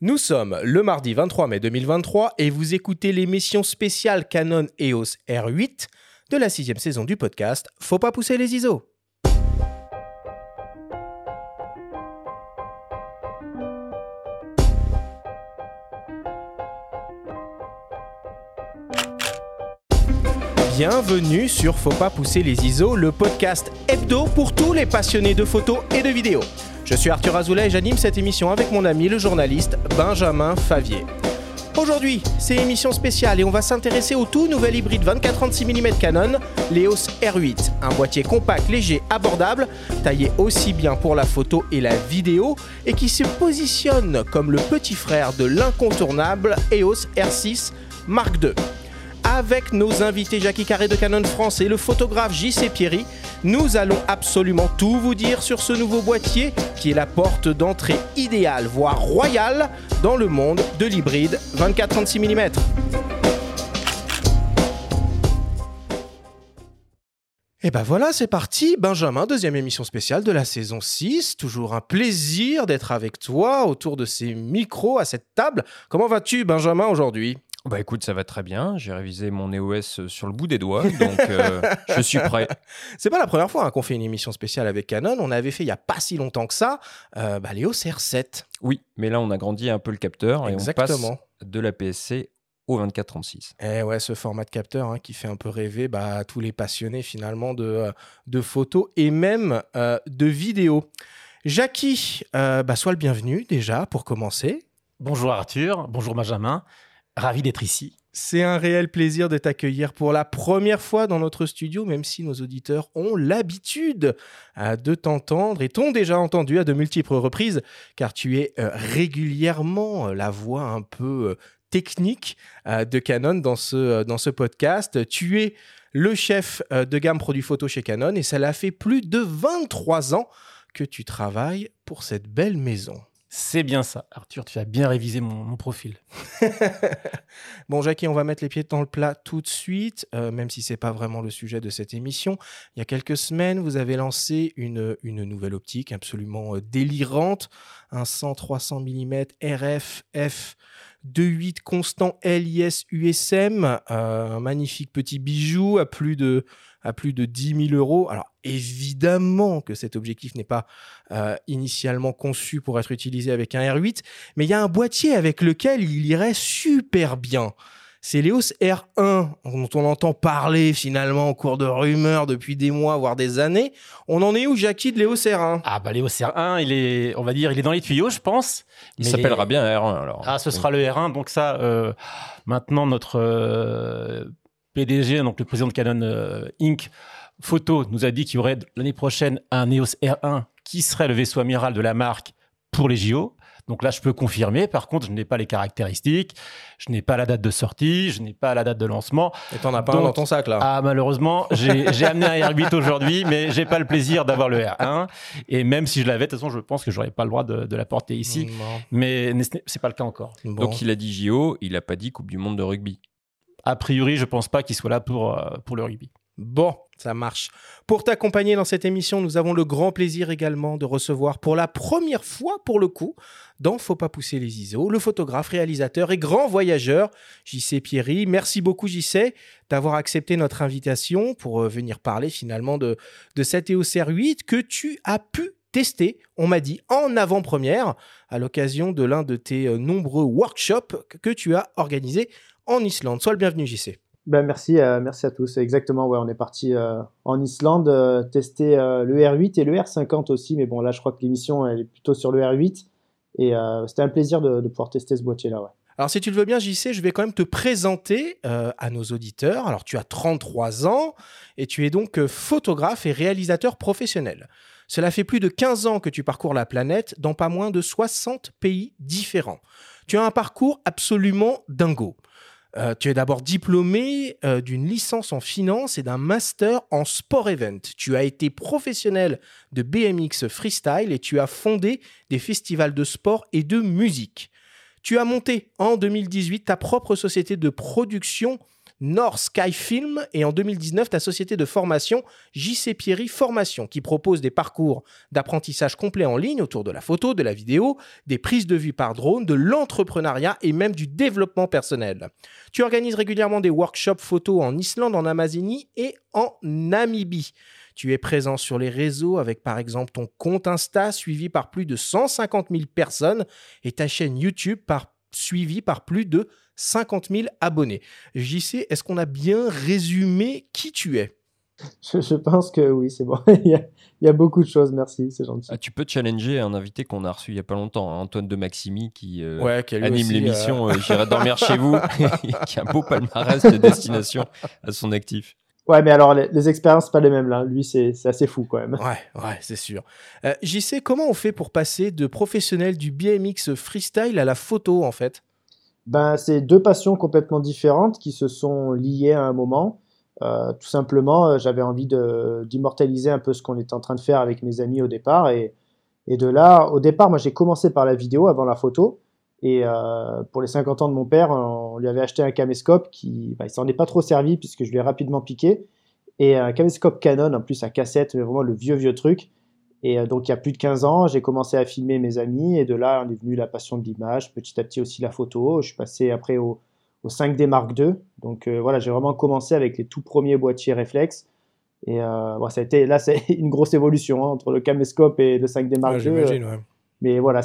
Nous sommes le mardi 23 mai 2023 et vous écoutez l'émission spéciale Canon EOS R8 de la sixième saison du podcast Faut pas pousser les ISO. Bienvenue sur Faut pas pousser les ISO, le podcast hebdo pour tous les passionnés de photos et de vidéos. Je suis Arthur Azoulay et j'anime cette émission avec mon ami le journaliste Benjamin Favier. Aujourd'hui, c'est émission spéciale et on va s'intéresser au tout nouvel hybride 24-36 mm Canon, l'EOS R8. Un boîtier compact, léger, abordable, taillé aussi bien pour la photo et la vidéo et qui se positionne comme le petit frère de l'incontournable EOS R6 Mark II avec nos invités Jackie Carré de Canon France et le photographe JC Pierry. Nous allons absolument tout vous dire sur ce nouveau boîtier qui est la porte d'entrée idéale, voire royale, dans le monde de l'hybride 24-36 mm. Et ben voilà, c'est parti. Benjamin, deuxième émission spéciale de la saison 6. Toujours un plaisir d'être avec toi autour de ces micros à cette table. Comment vas-tu, Benjamin, aujourd'hui? Bah écoute, ça va très bien. J'ai révisé mon EOS sur le bout des doigts, donc euh, je suis prêt. C'est pas la première fois hein, qu'on fait une émission spéciale avec Canon. On avait fait il y a pas si longtemps que ça euh, bah, l'EOS R7. Oui, mais là on a grandi un peu le capteur et on passe de la PSC au 24-36. Eh ouais, ce format de capteur hein, qui fait un peu rêver bah, tous les passionnés finalement de, euh, de photos et même de vidéos. Jackie, bah, sois le bienvenu déjà pour commencer. Bonjour Arthur, bonjour Benjamin. Ravi d'être ici. C'est un réel plaisir de t'accueillir pour la première fois dans notre studio, même si nos auditeurs ont l'habitude euh, de t'entendre et t'ont déjà entendu à de multiples reprises, car tu es euh, régulièrement euh, la voix un peu technique de Canon dans ce, dans ce podcast. Tu es le chef de gamme produits photo chez Canon et ça l'a fait plus de 23 ans que tu travailles pour cette belle maison. C'est bien ça. Arthur, tu as bien révisé mon, profil. bon, Jackie, on va mettre les pieds dans le plat tout de suite, euh, même si c'est pas vraiment le sujet de cette émission. Il y a quelques semaines, vous avez lancé une, une nouvelle optique absolument euh, délirante, un 100-300 mm RF f 2.8 constant LIS USM, euh, un magnifique petit bijou à plus de à plus de 10 000 euros. Alors évidemment que cet objectif n'est pas euh, initialement conçu pour être utilisé avec un R8, mais il y a un boîtier avec lequel il irait super bien. C'est l'EOS R1 dont on entend parler finalement au cours de rumeurs depuis des mois, voire des années. On en est où, Jackie, de l'EOS R1 Ah bah l'EOS R1, il est, on va dire, il est dans les tuyaux, je pense. Il s'appellera bien R1 alors. Ah, ce sera le R1, donc ça, euh, maintenant notre euh, PDG, donc le président de Canon euh, Inc., Photo, nous a dit qu'il y aurait l'année prochaine un EOS R1 qui serait le vaisseau amiral de la marque pour les JO. Donc là, je peux confirmer. Par contre, je n'ai pas les caractéristiques, je n'ai pas la date de sortie, je n'ai pas la date de lancement. Et t'en as pas un dans ton sac là Ah, malheureusement, j'ai amené un R8 aujourd'hui, mais j'ai pas le plaisir d'avoir le R1. Et même si je l'avais, de toute façon, je pense que j'aurais pas le droit de, de la porter ici. Mais c'est pas le cas encore. Donc il a dit JO, il a pas dit Coupe du Monde de rugby a priori, je pense pas qu'il soit là pour, euh, pour le rugby. Bon, ça marche. Pour t'accompagner dans cette émission, nous avons le grand plaisir également de recevoir pour la première fois, pour le coup, dans Faut pas pousser les ISO, le photographe, réalisateur et grand voyageur, JC Pierry. Merci beaucoup, JC, d'avoir accepté notre invitation pour euh, venir parler finalement de, de cette EOS R8 que tu as pu tester, on m'a dit, en avant-première, à l'occasion de l'un de tes euh, nombreux workshops que tu as organisés en Islande. Sois le bienvenu, JC. Ben merci, euh, merci à tous. Exactement, ouais, on est parti euh, en Islande euh, tester le R8 et le R50 aussi, mais bon là je crois que l'émission elle est plutôt sur le R8 et c'était un plaisir de, pouvoir tester ce boîtier là. Ouais. Alors si tu le veux bien, JC, je vais quand même te présenter à nos auditeurs. Alors tu as 33 ans et tu es donc photographe et réalisateur professionnel. Cela fait plus de 15 ans que tu parcours la planète dans pas moins de 60 pays différents. Tu as un parcours absolument dingo. Euh, tu es d'abord diplômé euh, d'une licence en finance et d'un master en sport event. Tu as été professionnel de BMX freestyle et tu as fondé des festivals de sport et de musique. Tu as monté en 2018 ta propre société de production North Sky Film et en 2019 ta société de formation JC Pierry Formation qui propose des parcours d'apprentissage complet en ligne autour de la photo, de la vidéo, des prises de vue par drone, de l'entrepreneuriat et même du développement personnel. Tu organises régulièrement des workshops photo en Islande, en Amazonie et en Namibie. Tu es présent sur les réseaux avec par exemple ton compte Insta suivi par plus de 150 000 personnes et ta chaîne YouTube par, suivie par plus de 50 000 abonnés. JC, est-ce qu'on a bien résumé qui tu es? Je, pense que oui, c'est bon. il, y a, beaucoup de choses, merci, c'est gentil. Ah, tu peux challenger un invité qu'on a reçu il y a pas longtemps, hein, Antoine de Maximi, qui, euh, anime l'émission euh, euh, J'irai dormir chez vous, qui a un beau palmarès de destination à son actif. Ouais, mais alors les, les expériences, pas les mêmes là. Lui, c'est assez fou quand même. Ouais, ouais, c'est sûr. JC, comment on fait pour passer de professionnel du BMX freestyle à la photo en fait? Ben, c'est deux passions complètement différentes qui se sont liées à un moment. Euh, tout simplement, euh, j'avais envie d'immortaliser un peu ce qu'on était en train de faire avec mes amis au départ. Et, et de là, au départ, moi j'ai commencé par la vidéo avant la photo. Et euh, pour les 50 ans de mon père, on lui avait acheté un caméscope qui, bah, il s'en est pas trop servi puisque je lui ai rapidement piqué. Et un caméscope Canon, en plus à cassette, vraiment le vieux vieux truc. Et euh, donc il y a plus de 15 ans, j'ai commencé à filmer mes amis et de là on est venu la passion de l'image, petit à petit aussi la photo. Je suis passé après au, 5D Mark II. Donc euh, voilà, j'ai vraiment commencé avec les tout premiers boîtiers réflexes. Et euh, ça a été là c'est une grosse évolution hein, entre le caméscope et le 5D Mark II. Ouais. Mais voilà,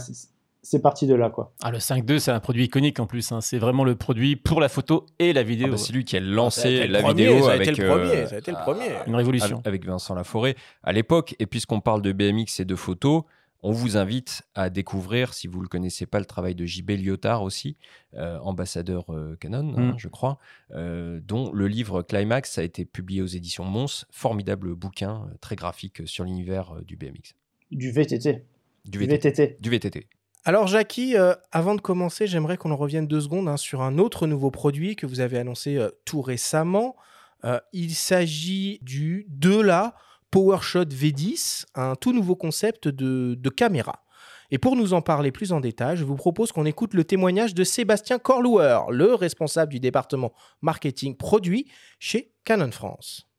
c'est parti de là. Quoi. Ah, le 5.2, c'est un produit iconique en plus. Hein. C'est vraiment le produit pour la photo et la vidéo. Ah bah, c'est lui qui a lancé la vidéo avec. le premier, ça a été le premier. Une révolution. Avec Vincent Laforêt à l'époque. Et puisqu'on parle de BMX et de photos, on vous invite à découvrir, si vous ne le connaissez pas, le travail de JB Lyotard aussi, euh, ambassadeur euh, Canon, hein, mm. je crois, euh, dont le livre Climax a été publié aux éditions Mons. Formidable bouquin, très graphique sur l'univers du BMX. Du VTT. Du VTT. Du VTT. Alors Jackie, euh, avant de commencer, j'aimerais qu'on en revienne deux secondes hein, sur un autre nouveau produit que vous avez annoncé euh, tout récemment. Euh, il s'agit du de la PowerShot V10, un tout nouveau concept de, caméra. Et pour nous en parler plus en détail, je vous propose qu'on écoute le témoignage de Sébastien Corlouer, le responsable du département marketing produit chez Canon France.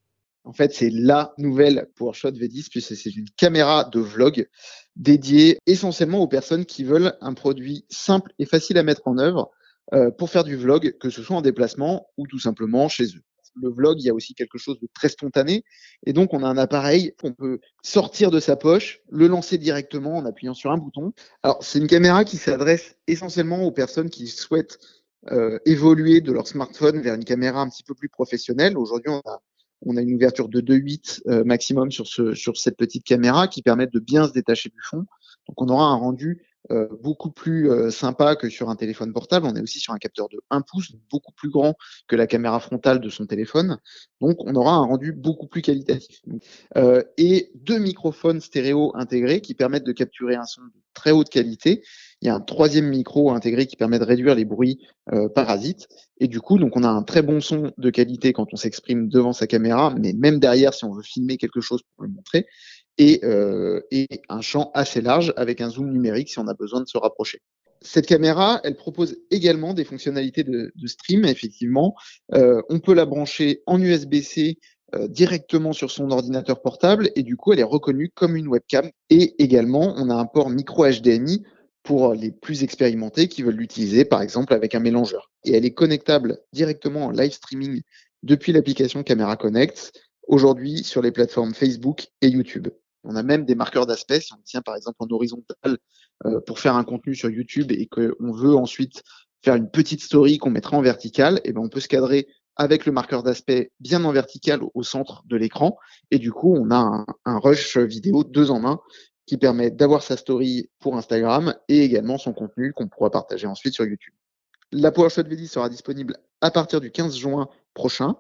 En fait, c'est la nouvelle PowerShot V10 puisque c'est une caméra de vlog dédiée essentiellement aux personnes qui veulent un produit simple et facile à mettre en œuvre euh, pour faire du vlog, que ce soit en déplacement ou tout simplement chez eux. Le vlog, il y a aussi quelque chose de très spontané. Et donc, on a un appareil qu'on peut sortir de sa poche, le lancer directement en appuyant sur un bouton. Alors, c'est une caméra qui s'adresse essentiellement aux personnes qui souhaitent euh, évoluer de leur smartphone vers une caméra un petit peu plus professionnelle. Aujourd'hui, on a on a une ouverture de 2.8 euh, maximum sur, ce, sur cette petite caméra qui permet de bien se détacher du fond. Donc on aura un rendu euh, beaucoup plus euh, sympa que sur un téléphone portable. On est aussi sur un capteur de 1 pouce, beaucoup plus grand que la caméra frontale de son téléphone. Donc on aura un rendu beaucoup plus qualitatif. et deux microphones stéréo intégrés qui permettent de capturer un son de très haute qualité il y a un troisième micro intégré qui permet de réduire les bruits euh, parasites. Et du coup, donc on a un très bon son de qualité quand on s'exprime devant sa caméra, mais même derrière si on veut filmer quelque chose pour le montrer. Et, euh, et un champ assez large avec un zoom numérique si on a besoin de se rapprocher. Cette caméra, elle propose également des fonctionnalités de, de stream. Effectivement, euh, on peut la brancher en USB-C euh, directement sur son ordinateur portable et du coup, elle est reconnue comme une webcam. Et également, on a un port micro HDMI pour les plus expérimentés qui veulent l'utiliser, par exemple, avec un mélangeur. Et elle est connectable directement en live streaming depuis l'application Camera Connect, aujourd'hui sur les plateformes Facebook et YouTube. On a même des marqueurs d'aspect, si on tient par exemple en horizontal euh, pour faire un contenu sur YouTube et qu'on veut ensuite faire une petite story qu'on mettra en vertical, et eh ben on peut se cadrer avec le marqueur d'aspect bien en vertical au centre de l'écran. Et du coup, on a un, un, rush vidéo deux en main qui permet d'avoir sa story pour Instagram et également son contenu qu'on pourra partager ensuite sur YouTube. La PowerShot V10 sera disponible à partir du 15 juin prochain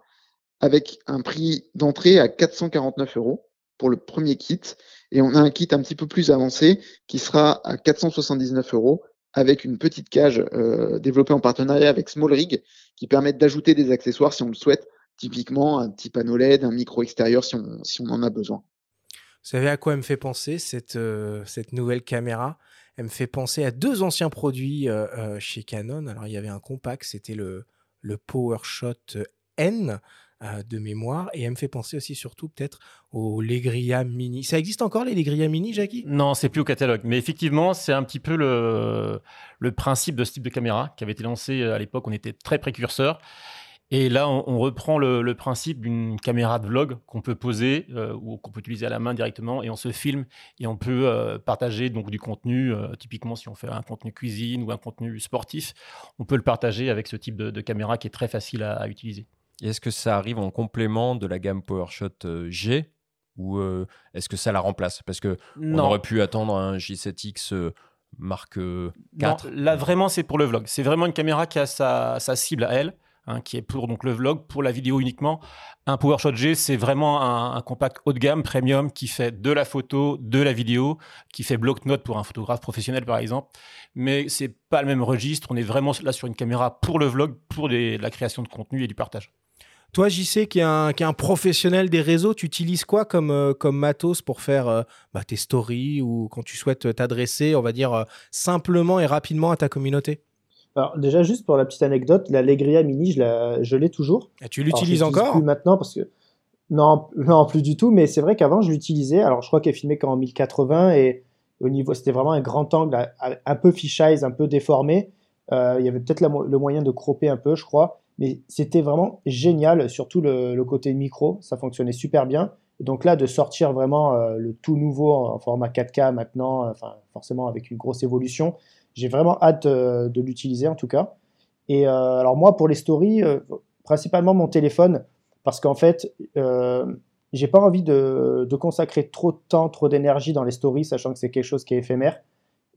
avec un prix d'entrée à 449 euros pour le premier kit et on a un kit un petit peu plus avancé qui sera à 479 euros avec une petite cage euh, développée en partenariat avec Small Rig qui permet d'ajouter des accessoires si on le souhaite, typiquement un petit panneau LED, un micro extérieur si on, en a besoin. Vous savez à quoi elle me fait penser cette, euh, nouvelle caméra? Elle me fait penser à deux anciens produits euh, chez Canon. Alors il y avait un compact, c'était le, le PowerShot N de mémoire et elle me fait penser aussi surtout peut-être aux Legria Mini. Ça existe encore les Legria Mini, Jackie? Non, c'est plus au catalogue. Mais effectivement, c'est un petit peu le, principe de ce type de caméra qui avait été lancé à l'époque. On était très précurseurs. Et là, on, reprend le, principe d'une caméra de vlog qu'on peut poser euh, ou qu'on peut utiliser à la main directement et on se filme et on peut euh, partager donc du contenu. Euh, typiquement, si on fait un contenu cuisine ou un contenu sportif, on peut le partager avec ce type de, caméra qui est très facile à, utiliser. Est-ce que ça arrive en complément de la gamme PowerShot G ou est-ce que ça la remplace? Parce que on aurait pu attendre un J7X marque 4. là, vraiment, c'est pour le vlog. C'est vraiment une caméra qui a sa cible à elle. Hein, qui est pour donc le vlog, pour la vidéo uniquement. Un PowerShot G, c'est vraiment un, compact haut de gamme, premium, qui fait de la photo, de la vidéo, qui fait bloc-notes pour un photographe professionnel, par exemple. Mais c'est pas le même registre. On est vraiment là sur une caméra pour le vlog, pour la création de contenu et du partage. Toi, sais qui est un, un professionnel des réseaux, tu utilises quoi comme, euh, comme matos pour faire euh, bah, tes stories ou quand tu souhaites t'adresser, on va dire, euh, simplement et rapidement à ta communauté? Alors déjà juste pour la petite anecdote, la Legria Mini, je l'ai toujours. Et tu l'utilises encore? plus maintenant parce que non, non plus du tout, mais c'est vrai qu'avant je l'utilisais. Alors je crois qu'elle filmait qu'en 1080 et au niveau c'était vraiment un grand angle, un peu fisheye, un peu déformé. Il y avait peut-être le moyen de cropper un peu, je crois, mais c'était vraiment génial, surtout le, côté micro, ça fonctionnait super bien. Donc là, de sortir vraiment euh, le tout nouveau en format 4K maintenant, enfin forcément avec une grosse évolution, j'ai vraiment hâte euh, de l'utiliser en tout cas. Et euh, alors moi, pour les stories, euh, principalement mon téléphone, parce qu'en fait, j'ai pas envie de, consacrer trop de temps, trop d'énergie dans les stories, sachant que c'est quelque chose qui est éphémère.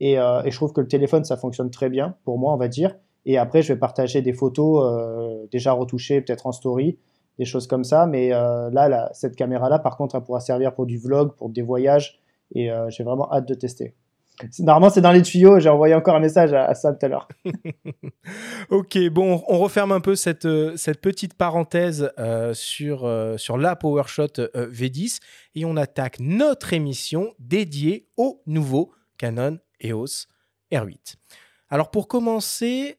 Et, je trouve que le téléphone, ça fonctionne très bien pour moi, on va dire. Et après, je vais partager des photos déjà retouchées, peut-être en story, des choses comme ça. Mais là, cette caméra-là, par contre, elle pourra servir pour du vlog, pour des voyages. Et j'ai vraiment hâte de tester. Normalement, c'est dans les tuyaux. J'ai envoyé encore un message à, Sam tout à l'heure. ok, bon, on referme un peu cette, euh, petite parenthèse euh, sur, euh, sur la PowerShot V10 et on attaque notre émission dédiée au nouveau Canon EOS R8. Alors, pour commencer,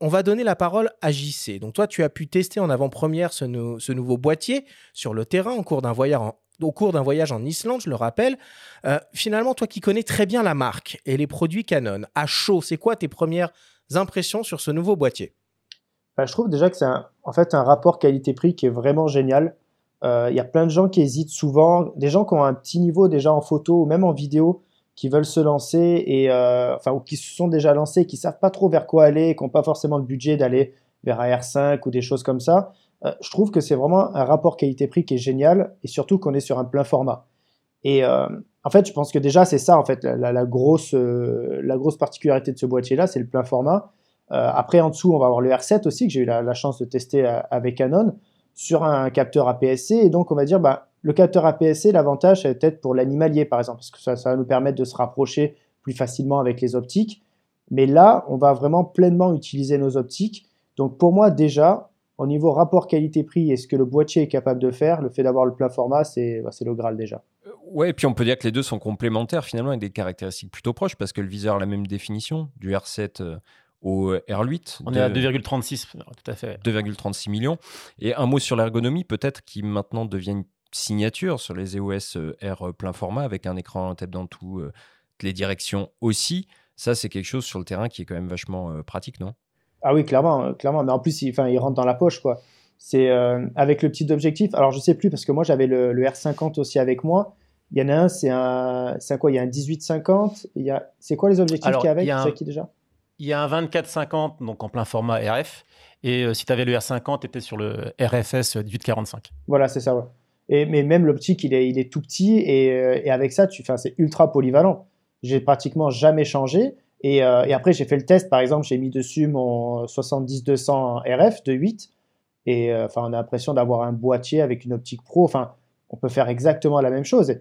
on va donner la parole à JC. Donc, toi, tu as pu tester en avant-première ce, nouveau boîtier sur le terrain au cours d'un voyage en Islande, je le rappelle. Euh, finalement, toi qui connais très bien la marque et les produits Canon, à chaud, c'est quoi tes premières impressions sur ce nouveau boîtier? Bah, Je trouve déjà que c'est en fait un rapport qualité-prix qui est vraiment génial. Euh, il y a plein de gens qui hésitent souvent, des gens qui ont un petit niveau déjà en photo ou même en vidéo, qui veulent se lancer et euh, enfin ou qui se sont déjà lancés, qui savent pas trop vers quoi aller, qui n'ont pas forcément le budget d'aller vers AR5 ou des choses comme ça. Euh, je trouve que c'est vraiment un rapport qualité-prix qui est génial et surtout qu'on est sur un plein format. Et euh, en fait, je pense que déjà, c'est ça, en fait, la, grosse, euh, la grosse particularité de ce boîtier-là, c'est le plein format. après, en dessous, on va avoir le R7 aussi, que j'ai eu la, chance de tester avec Canon, sur un capteur APS-C. Et donc, on va dire, bah, le capteur APS-C, l'avantage, c'est peut-être pour l'animalier, par exemple, parce que ça, ça va nous permettre de se rapprocher plus facilement avec les optiques. Mais là, on va vraiment pleinement utiliser nos optiques. Donc, pour moi, déjà, au niveau rapport qualité-prix et ce que le boîtier est capable de faire, le fait d'avoir le plein format, c'est bah, le Graal déjà. Euh, ouais, et puis on peut dire que les deux sont complémentaires finalement avec des caractéristiques plutôt proches parce que le viseur a la même définition du R7 euh, au R8. On est à 2,36, tout à fait. 2,36 millions. Et un mot sur l'ergonomie, peut-être qui maintenant devient une signature sur les EOS euh, R plein format avec un écran tête dans toutes les directions aussi. Ça, c'est quelque chose sur le terrain qui est quand même vachement pratique, non? Ah oui, clairement, euh, clairement. Mais en plus, il, enfin, il rentre dans la poche, quoi. C'est euh, avec le petit objectif. Alors, je sais plus parce que moi, j'avais le, R50 aussi avec moi. Il y en a un, c'est un, c'est quoi? Il y a un 1850. Il y a, c'est quoi les objectifs qu'il y a avec C'est qui déjà? Il y a un 2450, donc en plein format RF. Et euh, si tu avais le R50, tu étais sur le RFS 1845. Voilà, c'est ça, ouais. Et, mais même l'optique, il est, tout petit et, et avec ça, c'est ultra polyvalent. J'ai pratiquement jamais changé. Euh, et, après, j'ai fait le test. Par exemple, j'ai mis dessus mon 70-200 RF de 8. Et euh, enfin, on a l'impression d'avoir un boîtier avec une optique pro. Enfin, on peut faire exactement la même chose.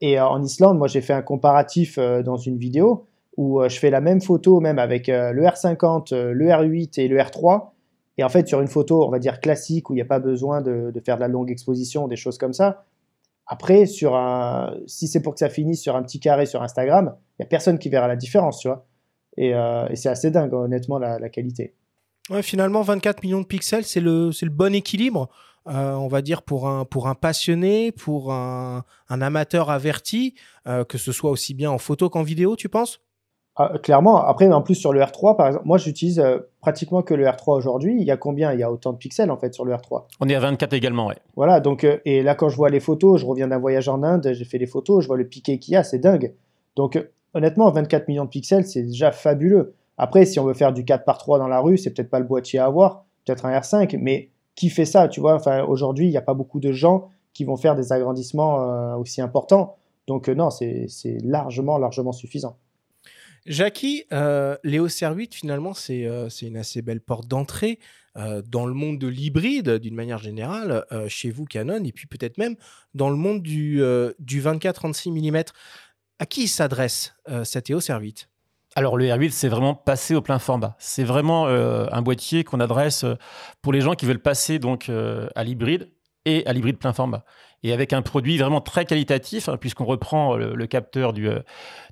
Et euh, en Islande, moi, j'ai fait un comparatif dans une vidéo où je fais la même photo, même avec le R50, le R8 et le R3. Et en fait, sur une photo, on va dire classique, où il n'y a pas besoin de, faire de la longue exposition, des choses comme ça. Après, sur si c'est pour que ça finisse sur un petit carré sur Instagram, il n'y a personne qui verra la différence, tu vois. Euh, et, c'est assez dingue, honnêtement, la, qualité. Ouais, finalement, 24 millions de pixels, c'est le, le bon équilibre. Euh, on va dire pour un, pour un passionné, pour un, un amateur averti, euh, que ce soit aussi bien en photo qu'en vidéo, tu penses? Ah, Clairement. Après, en plus sur le R3, par exemple, moi j'utilise euh, pratiquement que le R3 aujourd'hui. Il y a combien? Il y a autant de pixels en fait sur le R3. On est à 24 également, ouais. Voilà, donc, et là quand je vois les photos, je reviens d'un voyage en Inde, j'ai fait les photos, je vois le piqué qu'il y a, c'est dingue. Donc honnêtement, 24 millions de pixels, c'est déjà fabuleux. Après, si on veut faire du 4 par 3 dans la rue, c'est peut-être pas le boîtier à avoir, peut-être un R5, mais qui fait ça, tu vois? Enfin, aujourd'hui, il n'y a pas beaucoup de gens qui vont faire des agrandissements euh, aussi importants. Donc euh, non, c'est largement, largement suffisant. Jackie, euh, Léo R8, finalement, c'est une assez belle porte d'entrée dans le monde de l'hybride, d'une manière générale, chez vous, Canon, et puis peut-être même dans le monde du, du 24-36 mm. À qui s'adresse cet EOS R8 alors le R8, c'est vraiment passer au plein format. C'est vraiment euh, un boîtier qu'on adresse euh, pour les gens qui veulent passer donc euh, à l'hybride et à l'hybride plein format. Et avec un produit vraiment très qualitatif, hein, puisqu'on reprend le, capteur du,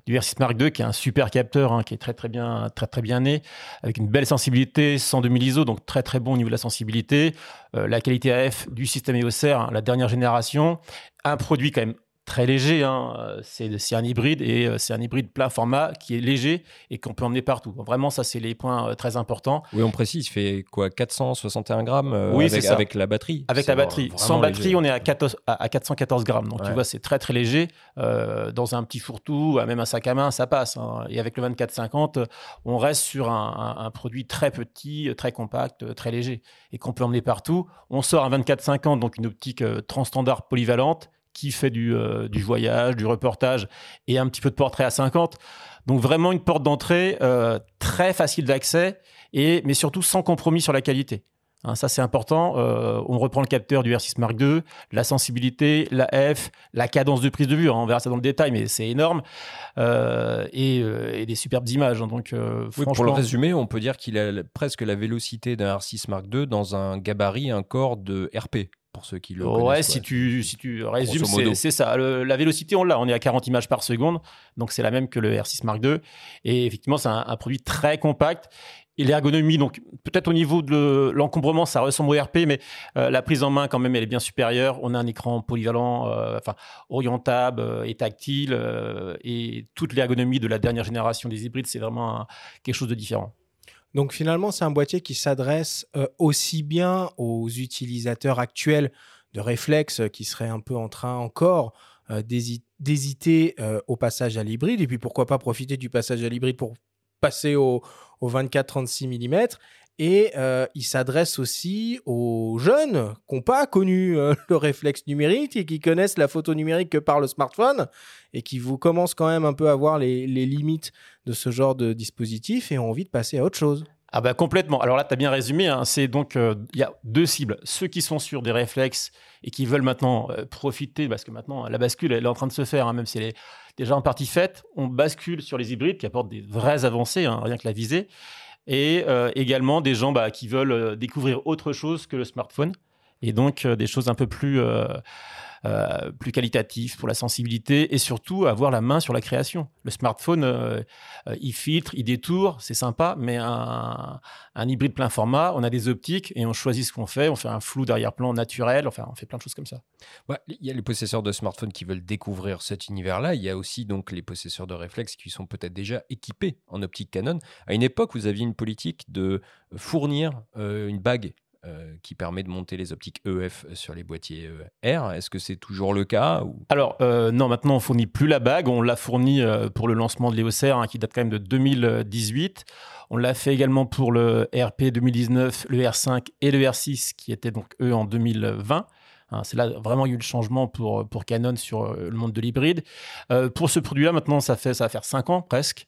du R6 Mark II, qui est un super capteur, hein, qui est très très bien, très très bien né, avec une belle sensibilité, 102 000 ISO, donc très très bon au niveau de la sensibilité, la qualité AF du système EOS R, hein, la dernière génération, un produit quand même très léger. Hein. Euh, c'est un hybride et euh, c'est un hybride plein format qui est léger et qu'on peut emmener partout. vraiment, ça, c'est les points euh, très importants. Oui, on précise, il fait quoi 461 grammes oui, avec, avec, la batterie Avec la batterie. Sans batterie, on est à, 414 grammes. Donc, tu vois, c'est très, très léger. dans un petit fourre-tout, même un sac à main, ça passe. Hein. Et avec le 2450, on reste sur un, un, produit très petit, très compact, très léger et qu'on peut emmener partout. On sort un 2450, donc une optique transstandard polyvalente qui fait euh, du, voyage, du reportage et un petit peu de portrait à 50. Donc vraiment une porte d'entrée euh, très facile d'accès, et mais surtout sans compromis sur la qualité. Hein, ça c'est important. Euh, on reprend le capteur du R6 Mark II, la sensibilité, la F, la cadence de prise de vue. Hein, on verra ça dans le détail, mais c'est énorme et, des superbes images. Hein, donc pour le résumer, on peut dire qu'il a presque la vélocité d'un R6 Mark II dans un gabarit, un corps de RP pour ceux qui le ouais, connaissent. Si tu, si tu résumes, c'est ça. la vélocité, on l'a. On est à 40 images par seconde. Donc, c'est la même que le R6 Mark II. Et effectivement, c'est un, produit très compact. Et l'ergonomie, donc peut-être au niveau de l'encombrement, ça ressemble au RP, mais euh, la prise en main, quand même, elle est bien supérieure. On a un écran polyvalent, euh, enfin orientable euh, et tactile. et toute l'ergonomie de la dernière génération des hybrides, c'est vraiment quelque chose de différent. Donc finalement, c'est un boîtier qui s'adresse euh, aussi bien aux utilisateurs actuels de réflexes qui seraient un peu en train encore euh, d'hésiter euh, au passage à l'hybride, et puis pourquoi pas profiter du passage à l'hybride pour passer au, au 24-36 mm, et euh, il s'adresse aussi aux jeunes qui n'ont pas connu euh, le réflexe numérique et qui connaissent la photo numérique que par le smartphone et qui vous commencent quand même un peu à voir les, limites de ce genre de dispositif et ont envie de passer à autre chose. Ah bah complètement. Alors là, tu as bien résumé. Hein. C'est donc, euh, il y a deux cibles. Ceux qui sont sur des réflexes et qui veulent maintenant profiter, parce que maintenant, la bascule, elle est en train de se faire, hein, même si elle est déjà en partie faite. On bascule sur les hybrides qui apportent des vraies avancées, hein, rien que la visée et euh, également des gens bah, qui veulent euh, découvrir autre chose que le smartphone. Et donc euh, des choses un peu plus euh, plus qualitatif pour la sensibilité et surtout avoir la main sur la création. Le smartphone, euh, euh, il filtre, il détourne, c'est sympa, mais un, hybride plein format, on a des optiques et on choisit ce qu'on fait. On fait un flou d'arrière-plan naturel, enfin, on fait plein de choses comme ça. il y a les possesseurs de smartphones qui veulent découvrir cet univers-là. Il y a aussi donc les possesseurs de réflexes qui sont peut-être déjà équipés en optique Canon. À une époque, vous aviez une politique de fournir une bague euh, qui permet de monter les optiques EF sur les boîtiers euh, R. Est-ce que c'est toujours le cas Alors, euh, non, maintenant, on fournit plus la bague. On l'a fourni pour le lancement de l'EOS R, hein, qui date quand même de 2018. On l'a fait également pour le RP 2019, le R5 et le R6, qui étaient donc eux en 2020. Hein, c'est là vraiment eu le changement pour, pour Canon sur le monde de l'hybride. pour ce produit-là, maintenant, ça, fait, ça va faire 5 ans presque.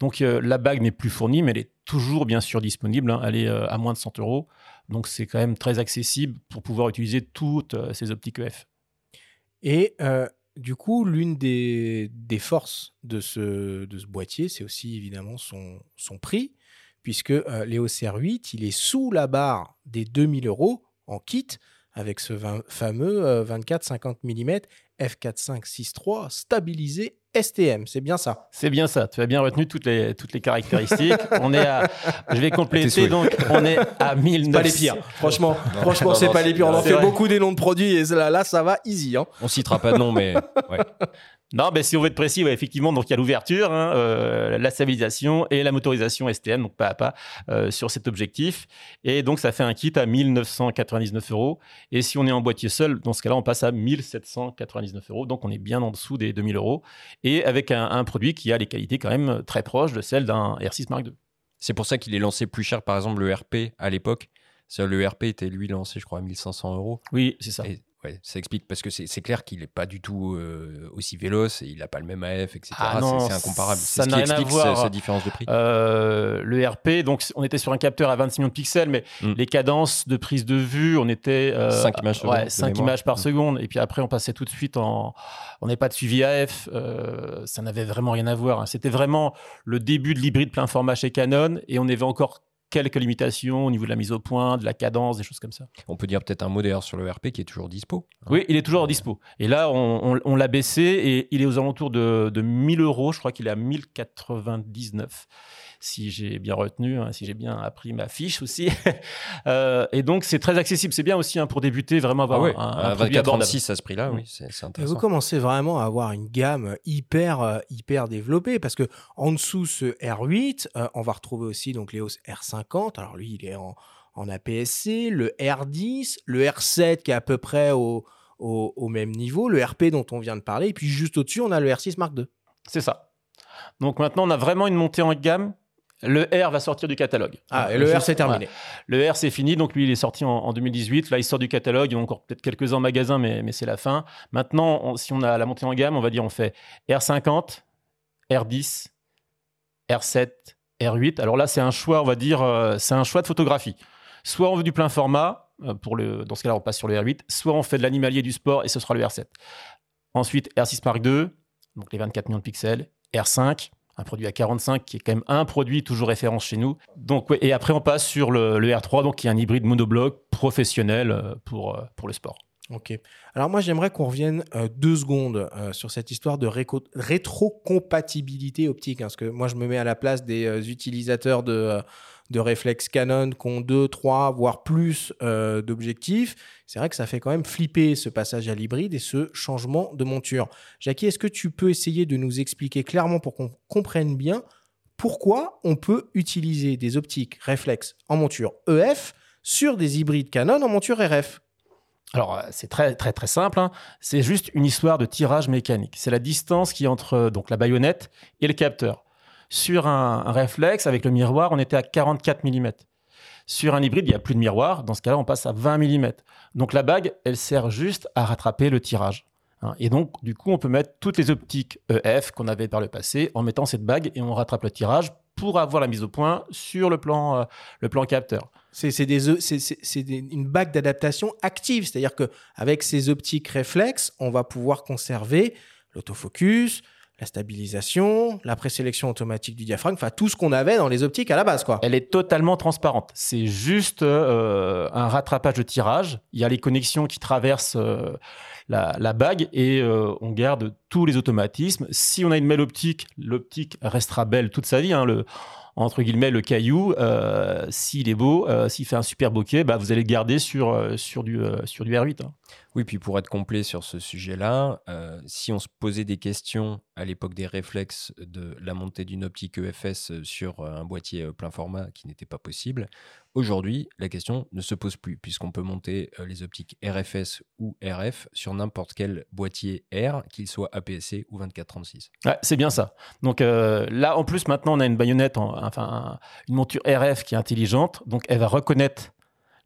Donc la bague n'est plus fournie, mais elle est toujours bien sûr disponible. Hein. Elle est à moins de 100 euros. Donc c'est quand même très accessible pour pouvoir utiliser toutes euh, ces optiques EF. Et euh, du coup, l'une des, forces de ce, de ce boîtier, c'est aussi évidemment son, son prix, puisque euh, l'EOS R8, il est sous la barre des 2000 euros en kit, avec ce fameux 24-50 mm f4.5.6.3 stabilisé STM, c'est bien ça. C'est bien ça. Tu as bien retenu toutes les, toutes les caractéristiques. on est à, je vais compléter, donc on est à 1900. Pas les pires. Franchement, franchement, c'est pas les pires. On en fait beaucoup des noms de produits et là, là ça va easy. Hein. On citera pas de nom, mais ouais. Non, mais si on veut être précis, effectivement, donc il y a l'ouverture, hein, euh, la stabilisation et la motorisation STM, donc pas à pas euh, sur cet objectif. Et donc ça fait un kit à 1999 euros. Et si on est en boîtier seul, dans ce cas-là, on passe à 1799 euros. Donc on est bien en dessous des 2000 euros. Et avec un, un produit qui a les qualités quand même très proches de celles d'un R6 Mark II. C'est pour ça qu'il est lancé plus cher, par exemple, le RP à l'époque. Le RP était lui lancé, je crois, à 1500 euros. Oui, c'est ça. Et Ouais, ça explique parce que c'est clair qu'il n'est pas du tout euh, aussi véloce et il n'a pas le même AF, etc. Ah c'est incomparable. Ça n'a rien à voir. Cette, différence de prix. Euh, le RP, donc on était sur un capteur à 26 millions de pixels, mais mm. les cadences de prise de vue, on était 5 euh, images, ouais, 5 images par mm. seconde, et puis après on passait tout de suite en, on n'avait pas de suivi AF, ça n'avait vraiment rien à voir. Hein. C'était vraiment le début de l'hybride plein format chez Canon, et on avait encore quelques limitations au niveau de la mise au point, de la cadence, des choses comme ça. On peut dire peut-être un mot d'ailleurs sur le RP qui est toujours dispo. Hein. Oui, il est toujours dispo. Et là, on, l'a baissé et il est aux alentours de, de 1000 euros. Je crois qu'il est à 1099 si j'ai bien retenu, hein, si j'ai bien appris ma fiche aussi. Euh, et donc, c'est très accessible. C'est bien aussi hein, pour débuter, vraiment avoir ah un, un, 24 à ce prix-là, oui, c'est intéressant. vous commencez vraiment à avoir une gamme hyper, euh, hyper développée parce que en dessous ce R8, euh, on va retrouver aussi donc l'EOS R50. Alors lui, il est en, en APS-C, le R10, le R7 qui est à peu près au, au, au, même niveau, le RP dont on vient de parler, et puis juste au-dessus, on a le R6 Mark II. C'est ça. Donc maintenant, on a vraiment une montée en gamme le R va sortir du catalogue. Ah, et le R, c'est terminé. Le R, c'est fini. Donc, lui, il est sorti en, 2018. Là, il sort du catalogue. Il y a encore peut-être quelques ans en magasin, mais, mais c'est la fin. Maintenant, si on a la montée en gamme, on va dire on fait R50, R10, R7, R8. Alors là, c'est un choix, on va dire, euh, c'est un choix de photographie. Soit on veut du plein format, euh, pour le, dans ce cas-là, on passe sur le R8, soit on fait de l'animalier du sport et ce sera le R7. Ensuite, R6 Mark II, donc les 24 millions de pixels, R5, un produit à 45 qui est quand même un produit toujours référence chez nous. Donc, et après, on passe sur le, R3, donc qui est un hybride monobloc professionnel euh, pour, euh, pour le sport. Ok. Alors moi j'aimerais qu'on revienne euh, deux secondes sur cette histoire de rétrocompatibilité optique, hein, parce que moi je me mets à la place des utilisateurs de, de réflexes Canon qui ont deux, trois, voire plus euh, d'objectifs, c'est vrai que ça fait quand même flipper ce passage à l'hybride et ce changement de monture. Jackie, est-ce que tu peux essayer de nous expliquer clairement pour qu'on comprenne bien pourquoi on peut utiliser des optiques réflexes en monture EF sur des hybrides Canon en monture RF alors, euh, c'est très, très, très simple. Hein. C'est juste une histoire de tirage mécanique. C'est la distance qui entre donc, la baïonnette et le capteur. Sur un, réflexe, avec le miroir, on était à 44 mm. Sur un hybride, il n'y a plus de miroir. Dans ce cas-là, on passe à 20 mm. Donc la bague, elle sert juste à rattraper le tirage. Hein. Et donc, du coup, on peut mettre toutes les optiques EF qu'on avait par le passé en mettant cette bague et on rattrape le tirage pour avoir la mise au point sur le plan, euh, le plan capteur. C'est une bague d'adaptation active, c'est-à-dire qu'avec ces optiques réflexes, on va pouvoir conserver l'autofocus, la stabilisation, la présélection automatique du diaphragme, enfin tout ce qu'on avait dans les optiques à la base. quoi. Elle est totalement transparente. C'est juste euh, un rattrapage de tirage. Il y a les connexions qui traversent euh, la, bague et euh, on garde tous les automatismes. Si on a une belle optique, l'optique restera belle toute sa vie. Hein. entre guillemets le caillou, s'il est beau, s'il fait un super bokeh, bah, vous allez le garder sur, du, sur du R8. Hein. Oui, puis pour être complet sur ce sujet-là, euh, si on se posait des questions à l'époque des réflexes de la montée d'une optique EFS sur euh, un boîtier euh, plein format qui n'était pas possible, aujourd'hui, la question ne se pose plus, puisqu'on peut monter les optiques RFS ou RF sur n'importe quel boîtier R, qu'il soit APS-C ou 2436. Ouais, c'est bien ça. Donc là, en plus, maintenant, on a une baïonnette, enfin, une monture RF qui est intelligente, donc elle va reconnaître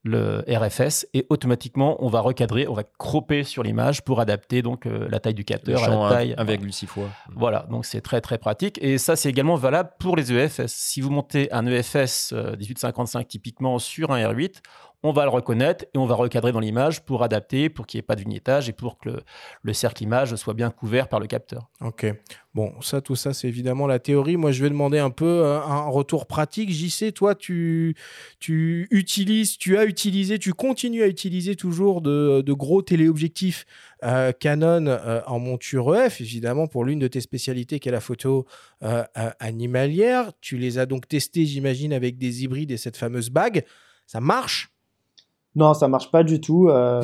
le RFS et automatiquement on va recadrer, on va cropper sur l'image pour adapter donc euh, la taille du capteur à la taille 1,6 fois. Voilà, donc c'est très très pratique et ça c'est également valable pour les EFS. Si vous montez un EFS 1855 euh, typiquement sur un R8, on va le reconnaître et on va recadrer dans l'image pour adapter, pour qu'il n'y ait pas de vignettage et pour que le, cercle image soit bien couvert par le capteur. Ok. Bon, ça, tout ça, c'est évidemment la théorie. Moi, je vais demander un peu euh, un retour pratique. JC, toi, tu, utilises, tu as utilisé, tu continues à utiliser toujours de, gros téléobjectifs euh, Canon euh, en monture EF, évidemment, pour l'une de tes spécialités qui est la photo animalière. Tu les as donc testés, j'imagine, avec des hybrides et cette fameuse bague. Ça marche? Non, ça marche pas du tout. Euh.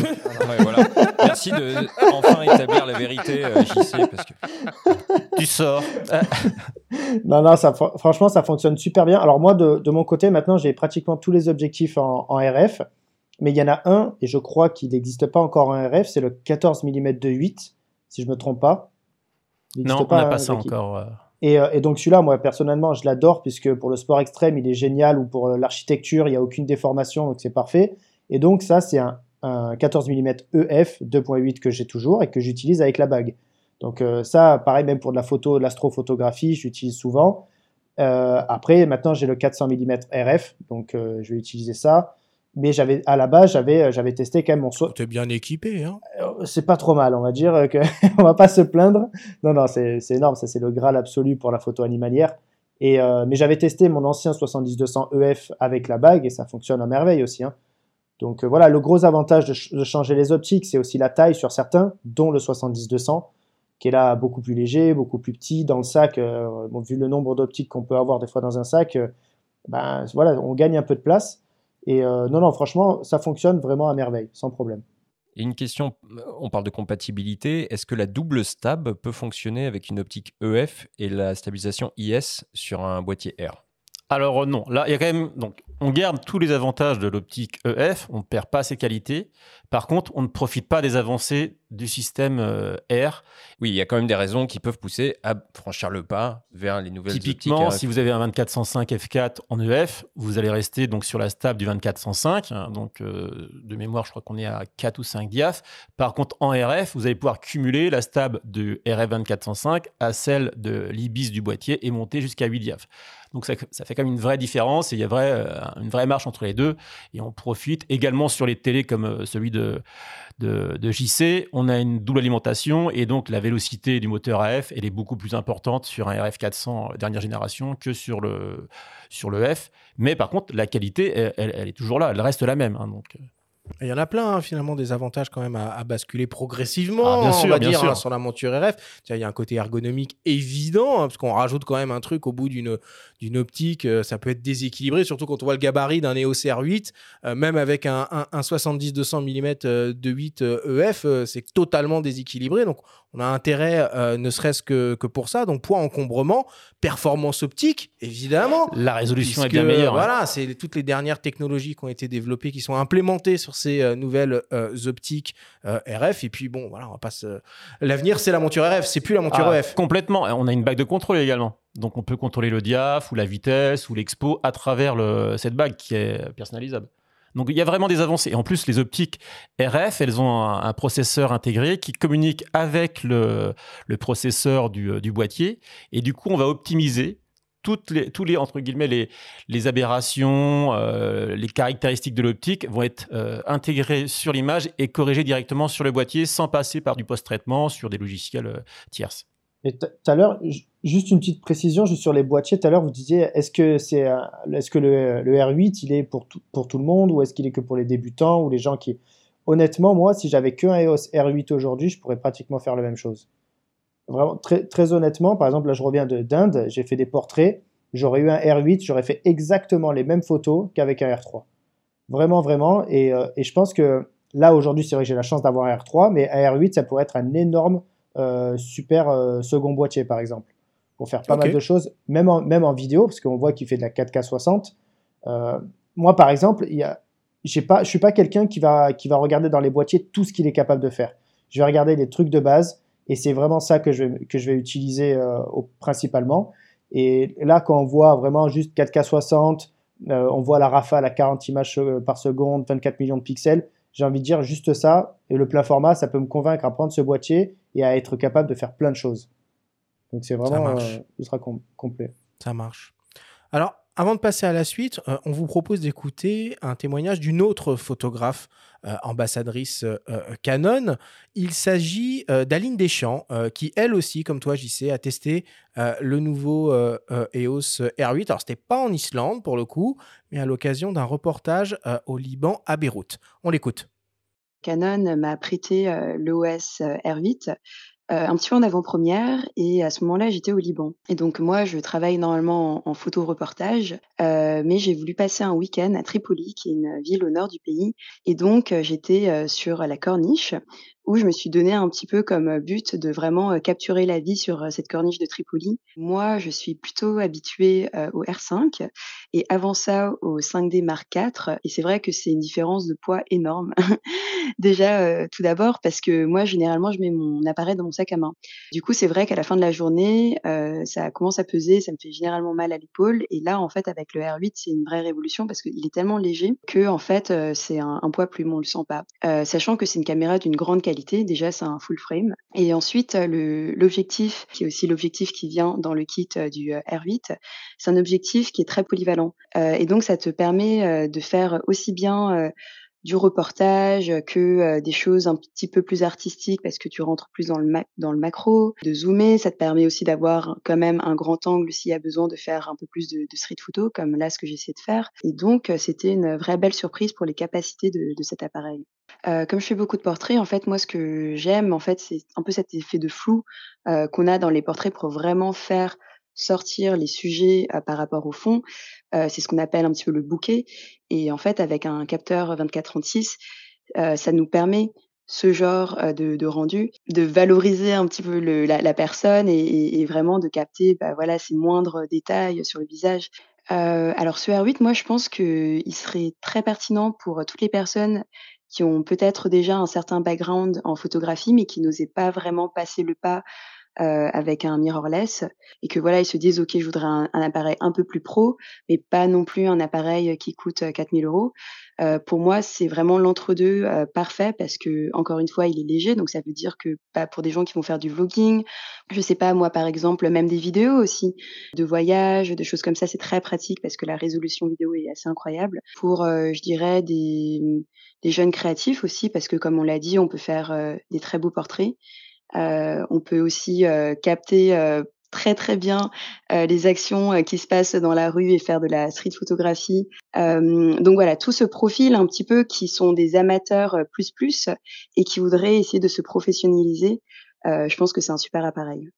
Merci de enfin établir la vérité, euh, JC, parce que tu sors. non, non, ça, franchement, ça fonctionne super bien. Alors moi, de, mon côté, maintenant, j'ai pratiquement tous les objectifs en, RF, mais il y en a un, et je crois qu'il n'existe pas encore en RF, c'est le 14 mm de 8, si je me trompe pas. non, on n'a pas ça encore. Euh. Et, et, donc celui-là, moi personnellement, je l'adore puisque pour le sport extrême, il est génial ou pour l'architecture, il n'y a aucune déformation, donc c'est parfait. Et donc ça, c'est un, 14 mm EF 2.8 que j'ai toujours et que j'utilise avec la bague. Donc euh, ça, pareil, même pour de la photo, de l'astrophotographie, j'utilise souvent. Euh, après, maintenant, j'ai le 400 mm RF, donc euh, je vais utiliser ça. Mais j'avais à la base, j'avais j'avais testé quand même mon saut. T'es bien équipé, hein C'est pas trop mal, on va dire que on va pas se plaindre. Non, non, c'est énorme, ça c'est le graal absolu pour la photo animalière. Et mais j'avais testé mon ancien 70-200 EF avec la bague et ça fonctionne à merveille aussi. Hein. Donc euh, voilà, le gros avantage de, changer les optiques, c'est aussi la taille sur certains, dont le 70-200, qui est là beaucoup plus léger, beaucoup plus petit. Dans le sac, euh, vu le nombre d'optiques qu'on peut avoir des fois dans un sac, euh, ben, voilà, on gagne un peu de place. Et non, non, franchement, ça fonctionne vraiment à merveille, sans problème. Et une question, on parle de compatibilité. Est-ce que la double stab peut fonctionner avec une optique EF et la stabilisation IS sur un boîtier R? Alors non, là il y a quand même donc on garde tous les avantages de l'optique EF, on ne perd pas ses qualités. Par contre, on ne profite pas des avancées du système euh, R. Oui, il y a quand même des raisons qui peuvent pousser à franchir le pas vers les nouvelles Typiquement, si vous avez un 2405 f4 en EF, vous allez rester donc sur la stable du 2405. Hein, donc euh, de mémoire, je crois qu'on est à 4 ou 5 diaph. Par contre, en RF, vous allez pouvoir cumuler la stable de RF 2405 à celle de l'IBIS du boîtier et monter jusqu'à 8 diaph. Donc ça, fait quand même une vraie différence et il y a euh, une vraie marche entre les deux. Et on profite également sur les télés comme celui de de, JC, on a une double alimentation et donc la vélocité du moteur AF, elle est beaucoup plus importante sur un RF 400 dernière génération que sur le, sur le F. Mais par contre, la qualité, elle, est toujours là, elle reste la même. Hein, donc. Euh. Il y en a plein, hein, finalement, des avantages quand même à, basculer progressivement, ah, bien sûr, on va dire, hein, sur la monture RF. Il y a un côté ergonomique évident, parce qu'on rajoute quand même un truc au bout d'une optique, euh, ça peut être déséquilibré, surtout quand on voit le gabarit d'un EOS R8, euh, même avec un, un, 70-200 mm de 8 EF, c'est totalement déséquilibré. Donc on a intérêt, euh, ne serait-ce que, que, pour ça. Donc poids encombrement, performance optique, évidemment. La résolution est bien meilleure. Hein. Voilà, c'est toutes les dernières technologies qui ont été développées, qui sont implémentées sur ces nouvelles optiques RF. Et puis bon, voilà, on va pas L'avenir, c'est la monture RF, c'est plus la monture ah, EF. Complètement. On a une bague de contrôle également. Donc on peut contrôler le diaph ou la vitesse ou l'expo à travers le, cette bague qui est personnalisable. Donc il y a vraiment des avancées. Et en plus, les optiques RF, elles ont un, processeur intégré qui communique avec le, le processeur du, euh, du, boîtier. Et du coup, on va optimiser toutes les, tous les, entre guillemets, les, les aberrations, euh, les caractéristiques de l'optique vont être euh, intégrées sur l'image et corrigées directement sur le boîtier sans passer par du post-traitement sur des logiciels tierces. Et tout à l'heure, juste une petite précision juste sur les boîtiers. Tout à l'heure, vous disiez, est-ce que, c'est, est-ce que le, le, R8, il est pour tout, pour tout le monde ou est-ce qu'il est que pour les débutants ou les gens qui... Honnêtement, moi, si j'avais qu'un EOS R8 aujourd'hui, je pourrais pratiquement faire la même chose. Vraiment, très, très honnêtement, par exemple, là, je reviens de, d'Inde, j'ai fait des portraits. J'aurais eu un R8, j'aurais fait exactement les mêmes photos qu'avec un R3. Vraiment, vraiment. Et, euh, et je pense que là, aujourd'hui, c'est vrai que j'ai la chance d'avoir un R3, mais un R8, ça pourrait être un énorme euh, super euh, second boîtier, par exemple, pour faire pas mal de choses, même en, même en vidéo, parce qu'on voit qu'il fait de la 4K 60. Euh, moi, par exemple, il y a, pas, je suis pas quelqu'un qui va, qui va regarder dans les boîtiers tout ce qu'il est capable de faire. Je vais regarder les trucs de base, et c'est vraiment ça que je vais, que je vais utiliser principalement. Et là, quand on voit vraiment juste 4K 60, on voit la rafale à 40 images par seconde, 24 millions de pixels, j'ai envie de dire juste ça, et le plein format, ça peut me convaincre à prendre ce boîtier et à être capable de faire plein de choses. Donc c'est vraiment euh, ultra complet. Ça marche. Alors, avant de passer à la suite, euh, on vous propose d'écouter un témoignage d'une autre photographe euh, ambassadrice euh, Canon. Il s'agit d'Aline Deschamps, qui elle aussi, comme toi JC, a testé le nouveau EOS R8. Alors c'était pas en Islande pour le coup, mais à l'occasion d'un reportage au Liban à Beyrouth. On l'écoute. Canon m'a prêté l'OS R8 un petit peu en avant-première et à ce moment-là, j'étais au Liban. Et donc moi, je travaille normalement en en photo-reportage, mais j'ai voulu passer un week-end à Tripoli, qui est une ville au nord du pays. Et donc j'étais, sur la corniche où je me suis donné un petit peu comme but de vraiment capturer la vie sur cette corniche de Tripoli. Moi, je suis plutôt habituée au R5 et avant ça au 5D Mark IV. Et c'est vrai que c'est une différence de poids énorme. Déjà, tout d'abord parce que moi, généralement, je mets mon appareil dans mon sac à main. Du coup, c'est vrai qu'à la fin de la journée, ça commence à peser, ça me fait généralement mal à l'épaule. Et là, en fait, avec le R8, c'est une vraie révolution parce qu'il est tellement léger que, en fait, c'est un, poids plus, on le sent pas. sachant que c'est une caméra d'une grande qualité Déjà, c'est un full frame. Et ensuite, l'objectif, qui est aussi l'objectif qui vient dans le kit du R8, c'est un objectif qui est très polyvalent. et donc, ça te permet de faire aussi bien du reportage que des choses un petit peu plus artistiques parce que tu rentres plus dans le, dans le macro, de zoomer, ça te permet aussi d'avoir quand même un grand angle s'il y a besoin de faire un peu plus de, street photo comme là ce que j'essaie de faire. Et donc c'était une vraie belle surprise pour les capacités de, de cet appareil. Euh, comme je fais beaucoup de portraits, en fait, moi, ce que j'aime, en fait, c'est un peu cet effet de flou euh, qu'on a dans les portraits pour vraiment faire sortir les sujets euh, par rapport au fond. c'est ce qu'on appelle un petit peu le bouquet. Et en fait, avec un capteur 24-36, ça nous permet ce genre de, rendu, de valoriser un petit peu la, personne et, vraiment de capter bah, voilà, ces moindres détails sur le visage. alors ce R8, moi je pense qu'il serait très pertinent pour toutes les personnes qui ont peut-être déjà un certain background en photographie, mais qui n'osaient pas vraiment passer le pas euh, avec un mirrorless et que voilà ils se disent ok je voudrais un, appareil un peu plus pro mais pas non plus un appareil qui coûte 4000 euros. Euh, pour moi c'est vraiment l'entre-deux euh, parfait parce que encore une fois il est léger. Donc ça veut dire que bah, pour des gens qui vont faire du vlogging je sais pas moi par exemple même des vidéos aussi de voyage de choses comme ça c'est très pratique parce que la résolution vidéo est assez incroyable. Pour je dirais des des jeunes créatifs aussi, parce que comme on l'a dit, on peut faire euh, des très beaux portraits. On peut aussi capter très très bien les actions qui se passent dans la rue et faire de la street photographie. donc voilà, tout ce profil un petit peu qui sont des amateurs plus plus et qui voudraient essayer de se professionnaliser. je pense que c'est un super appareil.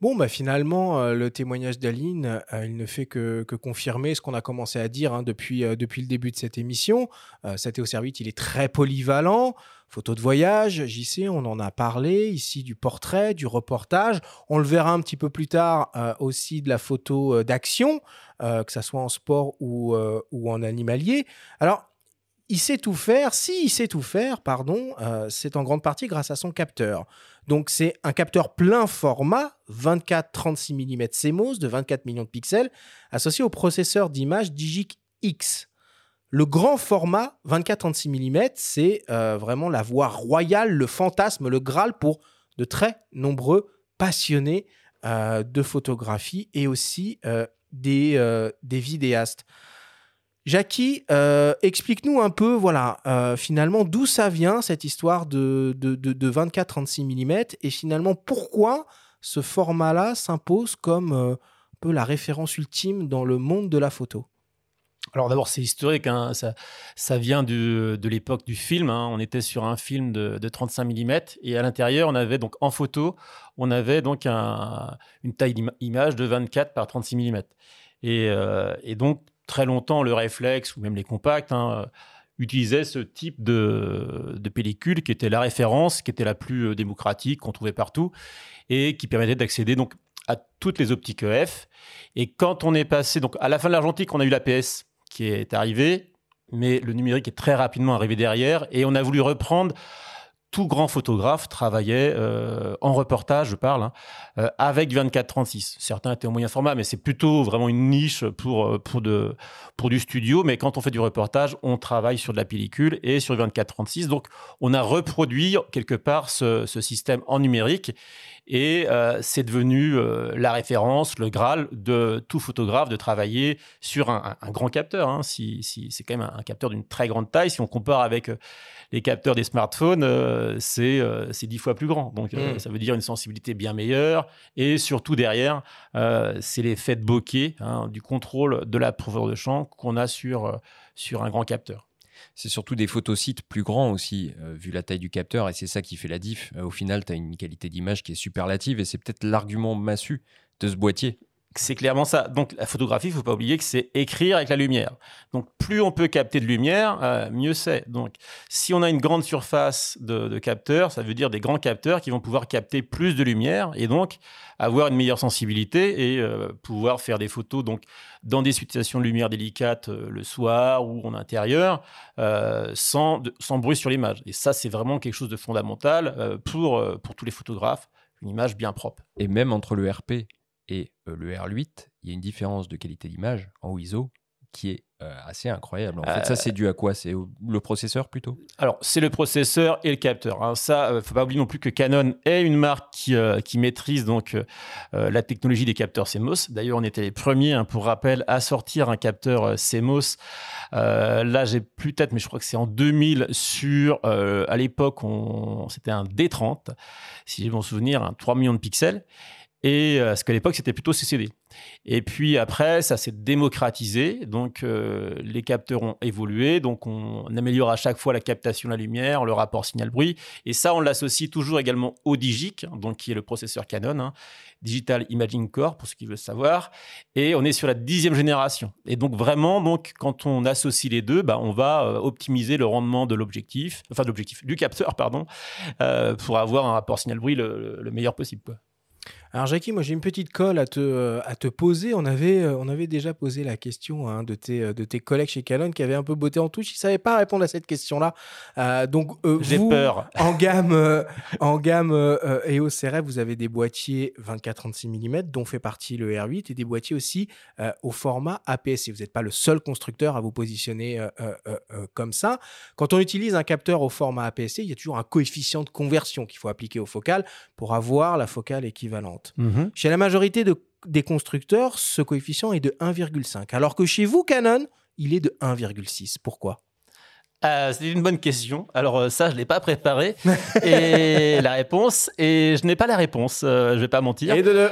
Bon, bah finalement, le témoignage d'Aline, il ne fait que, confirmer ce qu'on a commencé à dire hein, depuis, depuis le début de cette émission. C'était au service, il est très polyvalent. Photo de voyage, JC, on en a parlé ici du portrait, du reportage. On le verra un petit peu plus tard aussi de la photo d'action, que ce soit en sport ou, ou en animalier. Alors, il sait tout faire. Si il sait tout faire, pardon, c'est en grande partie grâce à son capteur. Donc c'est un capteur plein format, 24-36 mm CMOS de 24 millions de pixels, associé au processeur d'image Digic X. Le grand format 24-36 mm, c'est euh, vraiment la voie royale, le fantasme, le Graal pour de très nombreux passionnés euh, de photographie et aussi euh, des, vidéastes. Jackie, explique-nous un peu, voilà, finalement, d'où ça vient cette histoire de, de, 24-36 mm et finalement pourquoi ce format-là s'impose comme un peu la référence ultime dans le monde de la photo? Alors d'abord, c'est historique, hein, ça, vient de l'époque du film. Hein. On était sur un film de, 35 mm et à l'intérieur, on avait donc en photo, on avait donc une taille d'image de 24 par 36 mm. Et, et donc très longtemps, le réflexe ou même les compacts hein, utilisaient ce type de, pellicule qui était la référence, qui était la plus euh, démocratique, qu'on trouvait partout, et qui permettait d'accéder donc à toutes les optiques EF. Et quand on est passé, donc à la fin de l'argentique, on a eu l'APS qui est arrivé, mais le numérique est très rapidement arrivé derrière, et on a voulu reprendre tout grand photographe travaillait euh, en reportage, je parle, hein, euh, avec 24-36. Certains étaient en moyen format, mais c'est plutôt vraiment une niche pour, euh, pour, de, pour du studio. Mais quand on fait du reportage, on travaille sur de la pellicule et sur 24-36. Donc, on a reproduit quelque part ce, ce système en numérique. Et c'est devenu la référence, le Graal de tout photographe de travailler sur un, grand capteur. Hein. Si, c'est quand même un, capteur d'une très grande taille. Si on compare avec les capteurs des smartphones, c'est dix fois plus grand. Donc mmh. ça veut dire une sensibilité bien meilleure. Et surtout derrière, c'est l'effet de bokeh, hein, du contrôle de la profondeur de champ qu'on a sur, sur un grand capteur. C'est surtout des photosites plus grands aussi, euh, vu la taille du capteur, et c'est ça qui fait la diff. Euh, au final, tu as une qualité d'image qui est superlative, et c'est peut-être l'argument massu de ce boîtier. C'est clairement ça. Donc la photographie, il faut pas oublier que c'est écrire avec la lumière. Donc plus on peut capter de lumière, euh, mieux c'est. Donc si on a une grande surface de, capteurs, ça veut dire des grands capteurs qui vont pouvoir capter plus de lumière et donc avoir une meilleure sensibilité et euh, pouvoir faire des photos donc dans des situations de lumière délicates euh, le soir ou en intérieur sans, sans bruit sur l'image. Et ça, c'est vraiment quelque chose de fondamental pour, pour tous les photographes, une image bien propre. Et même entre le RP et euh, le R8, il y a une différence de qualité d'image en ISO qui est euh, assez incroyable. En fait, ça, c'est dû à quoi? C'est le processeur plutôt? Alors, c'est le processeur et le capteur. Hein. Ça, ne euh, faut pas oublier non plus que Canon est une marque qui, qui maîtrise donc la technologie des capteurs CMOS. D'ailleurs, on était les premiers, hein, pour rappel, à sortir un capteur CMOS. là, j'ai plus tête, mais je crois que c'est en 2000 sur, à l'époque, c'était un D30, si j'ai bon souvenir, un 3 millions de pixels et euh, parce qu'à l'époque c'était plutôt CCD. Et puis après ça s'est démocratisé, donc euh, les capteurs ont évolué, donc on, améliore à chaque fois la captation de la lumière, le rapport signal-bruit, et ça on l'associe toujours également au Digic, donc qui est le processeur Canon, hein, Digital Imaging Core pour ceux qui veulent savoir, et on est sur la dixième génération. Et donc vraiment donc quand on associe les deux, bah, on va euh, optimiser le rendement de l'objectif, enfin de l'objectif du capteur pardon, pour avoir un rapport signal-bruit le, le meilleur possible. Alors Jackie, moi j'ai une petite colle à te, euh, à te poser. On avait, euh, on avait déjà posé la question hein, de, tes, euh, de tes collègues chez Canon qui avaient un peu botté en touche. Ils ne savaient pas répondre à cette question-là. donc j'ai peur. En gamme, en gamme EOS RF, vous avez des boîtiers 24-36 mm dont fait partie le R8 et des boîtiers aussi au format APS-C. Vous n'êtes pas le seul constructeur à vous positionner comme ça. Quand on utilise un capteur au format APS-C, il y a toujours un coefficient de conversion qu'il faut appliquer au focal pour avoir la focale équivalente. Mhm. Chez la majorité des constructeurs, ce coefficient est de 1,5, alors que chez vous, Canon, il est de 1,6. Pourquoi? Euh, c'est une bonne question. Alors euh, ça, je l'ai pas préparé. et la réponse, et je n'ai pas la réponse. Euh, je vais pas mentir. Et de.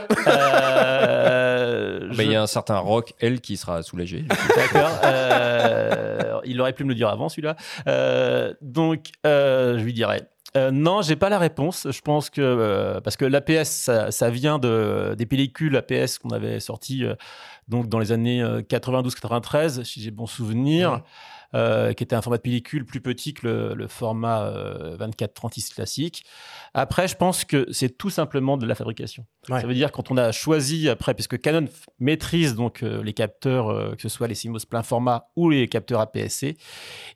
Bah, il y a un certain Rock, elle, qui sera soulagé. D'accord. il aurait pu me le dire avant, celui-là. donc, je lui dirais euh, non, j'ai pas la réponse. Je pense que euh, parce que l'APS, ça, vient de des pellicules APS qu'on avait sorties euh, donc dans les années 92-93, si j'ai bon souvenir. Euh, qui était un format de pellicule plus petit que le, format 24-36 classique. Après, je pense que c'est tout simplement de la fabrication. Ça veut dire quand on a choisi après, puisque Canon maîtrise donc euh, les capteurs, euh, que ce soit les CMOS plein format ou les capteurs APS-C,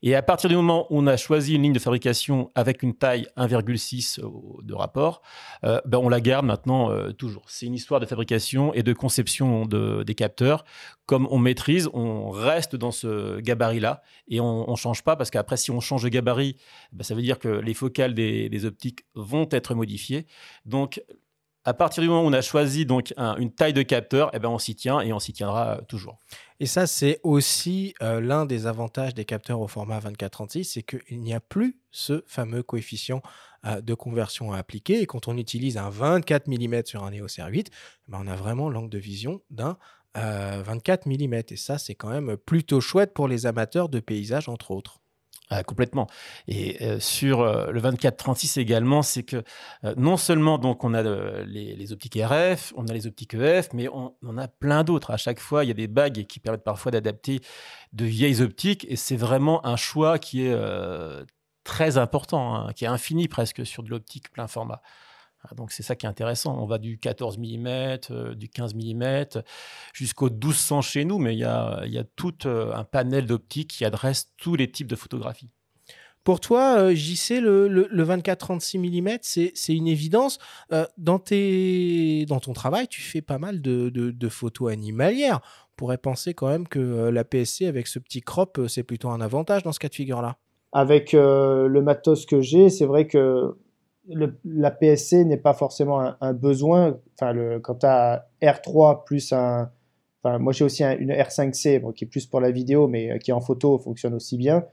et à partir du moment où on a choisi une ligne de fabrication avec une taille 1,6 de rapport, ben on la garde maintenant toujours. C'est une histoire de fabrication et de conception de, des capteurs. Comme on maîtrise, on reste dans ce gabarit-là et on ne change pas parce qu'après, si on change de gabarit, ben, ça veut dire que les focales des, optiques vont être modifiées. Donc, à partir du moment où on a choisi donc une taille de capteur, eh ben on s'y tient et on s'y tiendra toujours. Et ça, c'est aussi euh, l'un des avantages des capteurs au format 24-36, c'est qu'il n'y a plus ce fameux coefficient euh, de conversion à appliquer. Et quand on utilise un 24 mm sur un EOS R8, ben on a vraiment l'angle de vision d'un 24 mm. Et ça, c'est quand même plutôt chouette pour les amateurs de paysages, entre autres. Ah, complètement. Et euh, sur euh, le 24-36 également, c'est que euh, non seulement donc on a les, optiques RF, on a les optiques EF, mais on, en a plein d'autres. À chaque fois, il y a des bagues qui permettent parfois d'adapter de vieilles optiques, et c'est vraiment un choix qui est très important, hein, qui est infini presque sur de l'optique plein format. Ah, donc c'est ça qui est intéressant. On va du 14 mm, euh, du 15 mm, jusqu'au 1200 chez nous, mais il y a, tout euh, un panel d'optiques qui adresse tous les types de photographies. Pour toi, euh, JC, le, le, 24-36 mm, c'est une évidence. dans, tes, dans ton travail, tu fais pas mal de, photos animalières. On pourrait penser quand même que la PSC, avec ce petit crop, c'est plutôt un avantage dans ce cas de figure-là. Avec le matos que j'ai, c'est vrai que la PSC n'est pas forcément un, besoin. Enfin, le, quand tu as R3 plus un. Moi, j'ai aussi une R5C qui est plus pour la vidéo, mais qui en photo fonctionne aussi bien.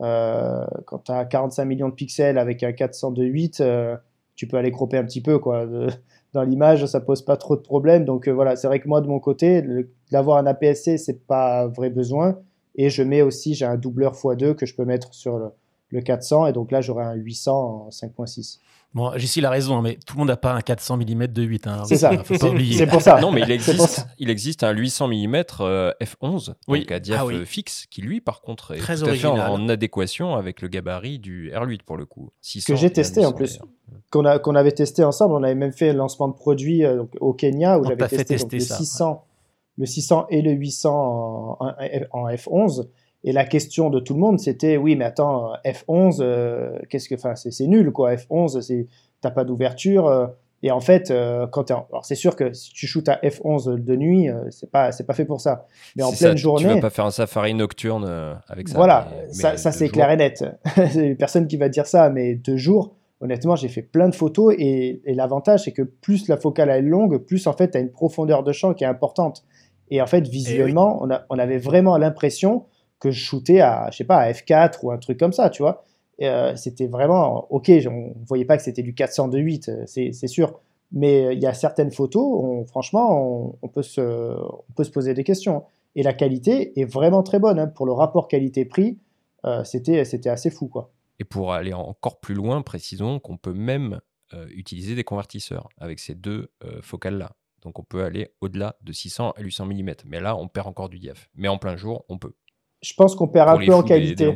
Euh, quand tu as 45 millions de pixels avec un 402.8, euh, tu peux aller cropper un petit peu. Quoi. dans l'image, ça pose pas trop de problèmes. Donc euh, voilà, c'est vrai que moi, de mon côté, d'avoir un APS-C, c'est pas un vrai besoin. Et je mets aussi, j'ai un doubleur x2 que je peux mettre sur le, le 400. Et donc là, j'aurai un 800 en 5.6. Bon, Jessie a raison, hein, mais tout le monde n'a pas un 400 mm de 8. Hein, c'est ça, c'est pour ça. Non, mais il existe, il existe un 800 mm f11, oui. donc à diaph ah fixe, qui lui, par contre, est Très tout à fait en, adéquation avec le gabarit du R8 pour le coup. 600, que j'ai testé en plus. Qu'on avait testé ensemble, on avait même fait le lancement de produit euh, au Kenya où j'avais testé, le, 600, le 600 et le 800 en, en F11. Et la question de tout le monde, c'était oui, mais attends, F11, euh, qu'est-ce que, enfin, c'est nul quoi. F11, c'est t'as pas d'ouverture. Euh. et en fait, euh, quand alors c'est sûr que si tu shootes à F11 de nuit, c'est pas c'est pas fait pour ça. Mais en pleine journée, tu vas pas faire un safari nocturne avec ça. Voilà, ça, ça c'est clair et net. Personne qui va dire ça, mais de jour. Honnêtement, j'ai fait plein de photos et, et l'avantage, c'est que plus la focale est longue, plus en fait, tu as une profondeur de champ qui est importante. Et en fait, visuellement, on, a, on avait vraiment l'impression que je shootais à, je sais pas, à F4 ou un truc comme ça, tu vois. Euh, c'était vraiment, ok, on voyait pas que c'était du 402.8, euh, c'est sûr. Mais euh, il y a certaines photos, franchement, on, se, on peut se poser des questions. Et la qualité est vraiment très bonne. Hein. Pour le rapport qualité-prix, c'était c'était assez fou. quoi. Et pour aller encore plus loin, précisons qu'on peut même utiliser des convertisseurs avec ces deux focales-là. Donc on peut aller au-delà de 600 à 800 mm. Mais là, on perd encore du diaph. Mais en plein jour, on peut je pense qu'on perd un peu en qualité.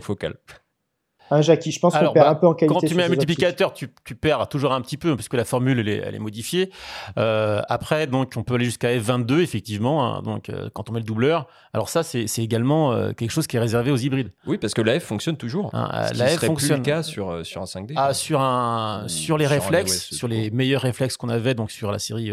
Hein, Jackie, je pense qu'on perd bah, un peu en qualité. Quand tu mets un multiplicateur, tu, perds toujours un petit peu, puisque la formule, elle est, elle est modifiée. Euh, après, donc, on peut aller jusqu'à F22, effectivement, hein, donc, euh, quand on met le doubleur. Alors ça, c'est également euh, quelque chose qui est réservé aux hybrides. Oui, parce que la F fonctionne toujours. Hein, la F fonctionne. Plus le cas sur, sur un 5D. Ah, sur, un, sur les réflexes, sur les meilleurs réflexes qu'on avait donc sur la série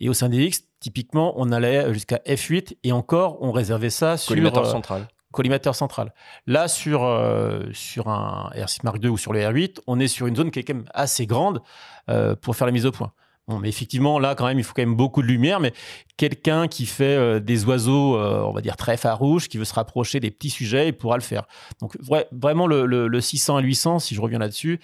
et au 5DX, typiquement, on allait jusqu'à F8 et encore, on réservait ça sur... Collimateur central collimateur central. Là, sur, euh, sur un R6 Mark II ou sur le R8, on est sur une zone qui est quand même assez grande euh, pour faire la mise au point. Bon, mais effectivement, là, quand même, il faut quand même beaucoup de lumière. Mais quelqu'un qui fait euh, des oiseaux, on va dire, très farouches, qui veut se rapprocher des petits sujets, il pourra le faire. Donc, vraiment, le, le, 600 à 800, si je reviens là-dessus,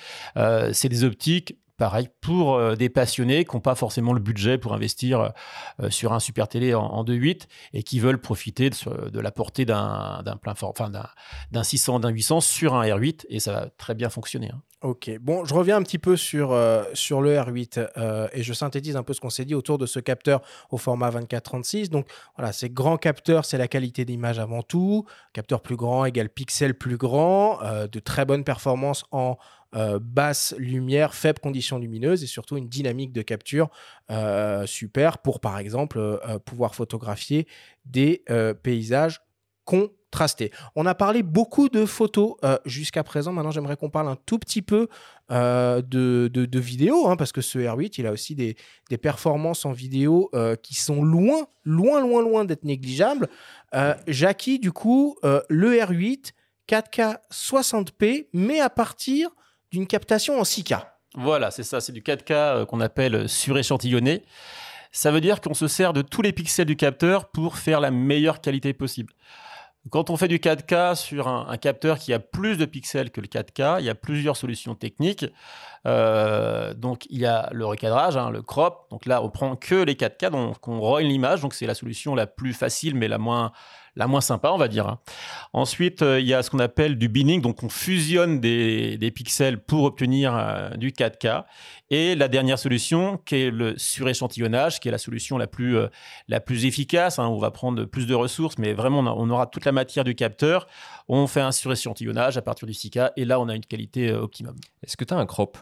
c'est des optiques pareil, pour euh, des passionnés qui n'ont pas forcément le budget pour investir euh, sur un super télé en, 2.8 et qui veulent profiter de, la portée d'un plein enfin d'un 600, d'un 800 sur un R8 et ça va très bien fonctionner. Hein. Ok, bon, je reviens un petit peu sur, euh, le R8 et je synthétise un peu ce qu'on s'est dit autour de ce capteur au format 24-36. Donc voilà, c'est grand capteur, c'est la qualité d'image avant tout. Capteur plus grand égale pixel plus grand, de très bonnes performances en euh, basse lumière, faible conditions lumineuses et surtout une dynamique de capture euh, super pour par exemple euh, pouvoir photographier des paysages contrastés. On a parlé beaucoup de photos jusqu'à présent. Maintenant, j'aimerais qu'on parle un tout petit peu de, de, vidéo, hein, parce que ce R8, il a aussi des, des performances en vidéo qui sont loin, loin, loin, loin d'être négligeables. Jackie, du coup, le R8, 4K 60p, mais à partir d'une captation en 6K. Voilà, c'est ça, c'est du 4K euh, qu'on appelle suréchantillonné. Ça veut dire qu'on se sert de tous les pixels du capteur pour faire la meilleure qualité possible. Quand on fait du 4K sur un, capteur qui a plus de pixels que le 4K, il y a plusieurs solutions techniques. Euh, donc il y a le recadrage, hein, le crop. Donc là, on prend que les 4K, donc on rogne l'image. Donc c'est la solution la plus facile, mais la moins la moins sympa, on va dire. Hein. Ensuite, euh, il y a ce qu'on appelle du binning, donc on fusionne des, pixels pour obtenir euh, du 4K. Et la dernière solution, qui est le suréchantillonnage, qui est la solution la plus, euh, la plus efficace. Hein. on va prendre plus de ressources, mais vraiment, on aura toute la matière du capteur. On fait un suréchantillonnage à partir du 6K, et là, on a une qualité optimum. Est-ce que tu as un crop?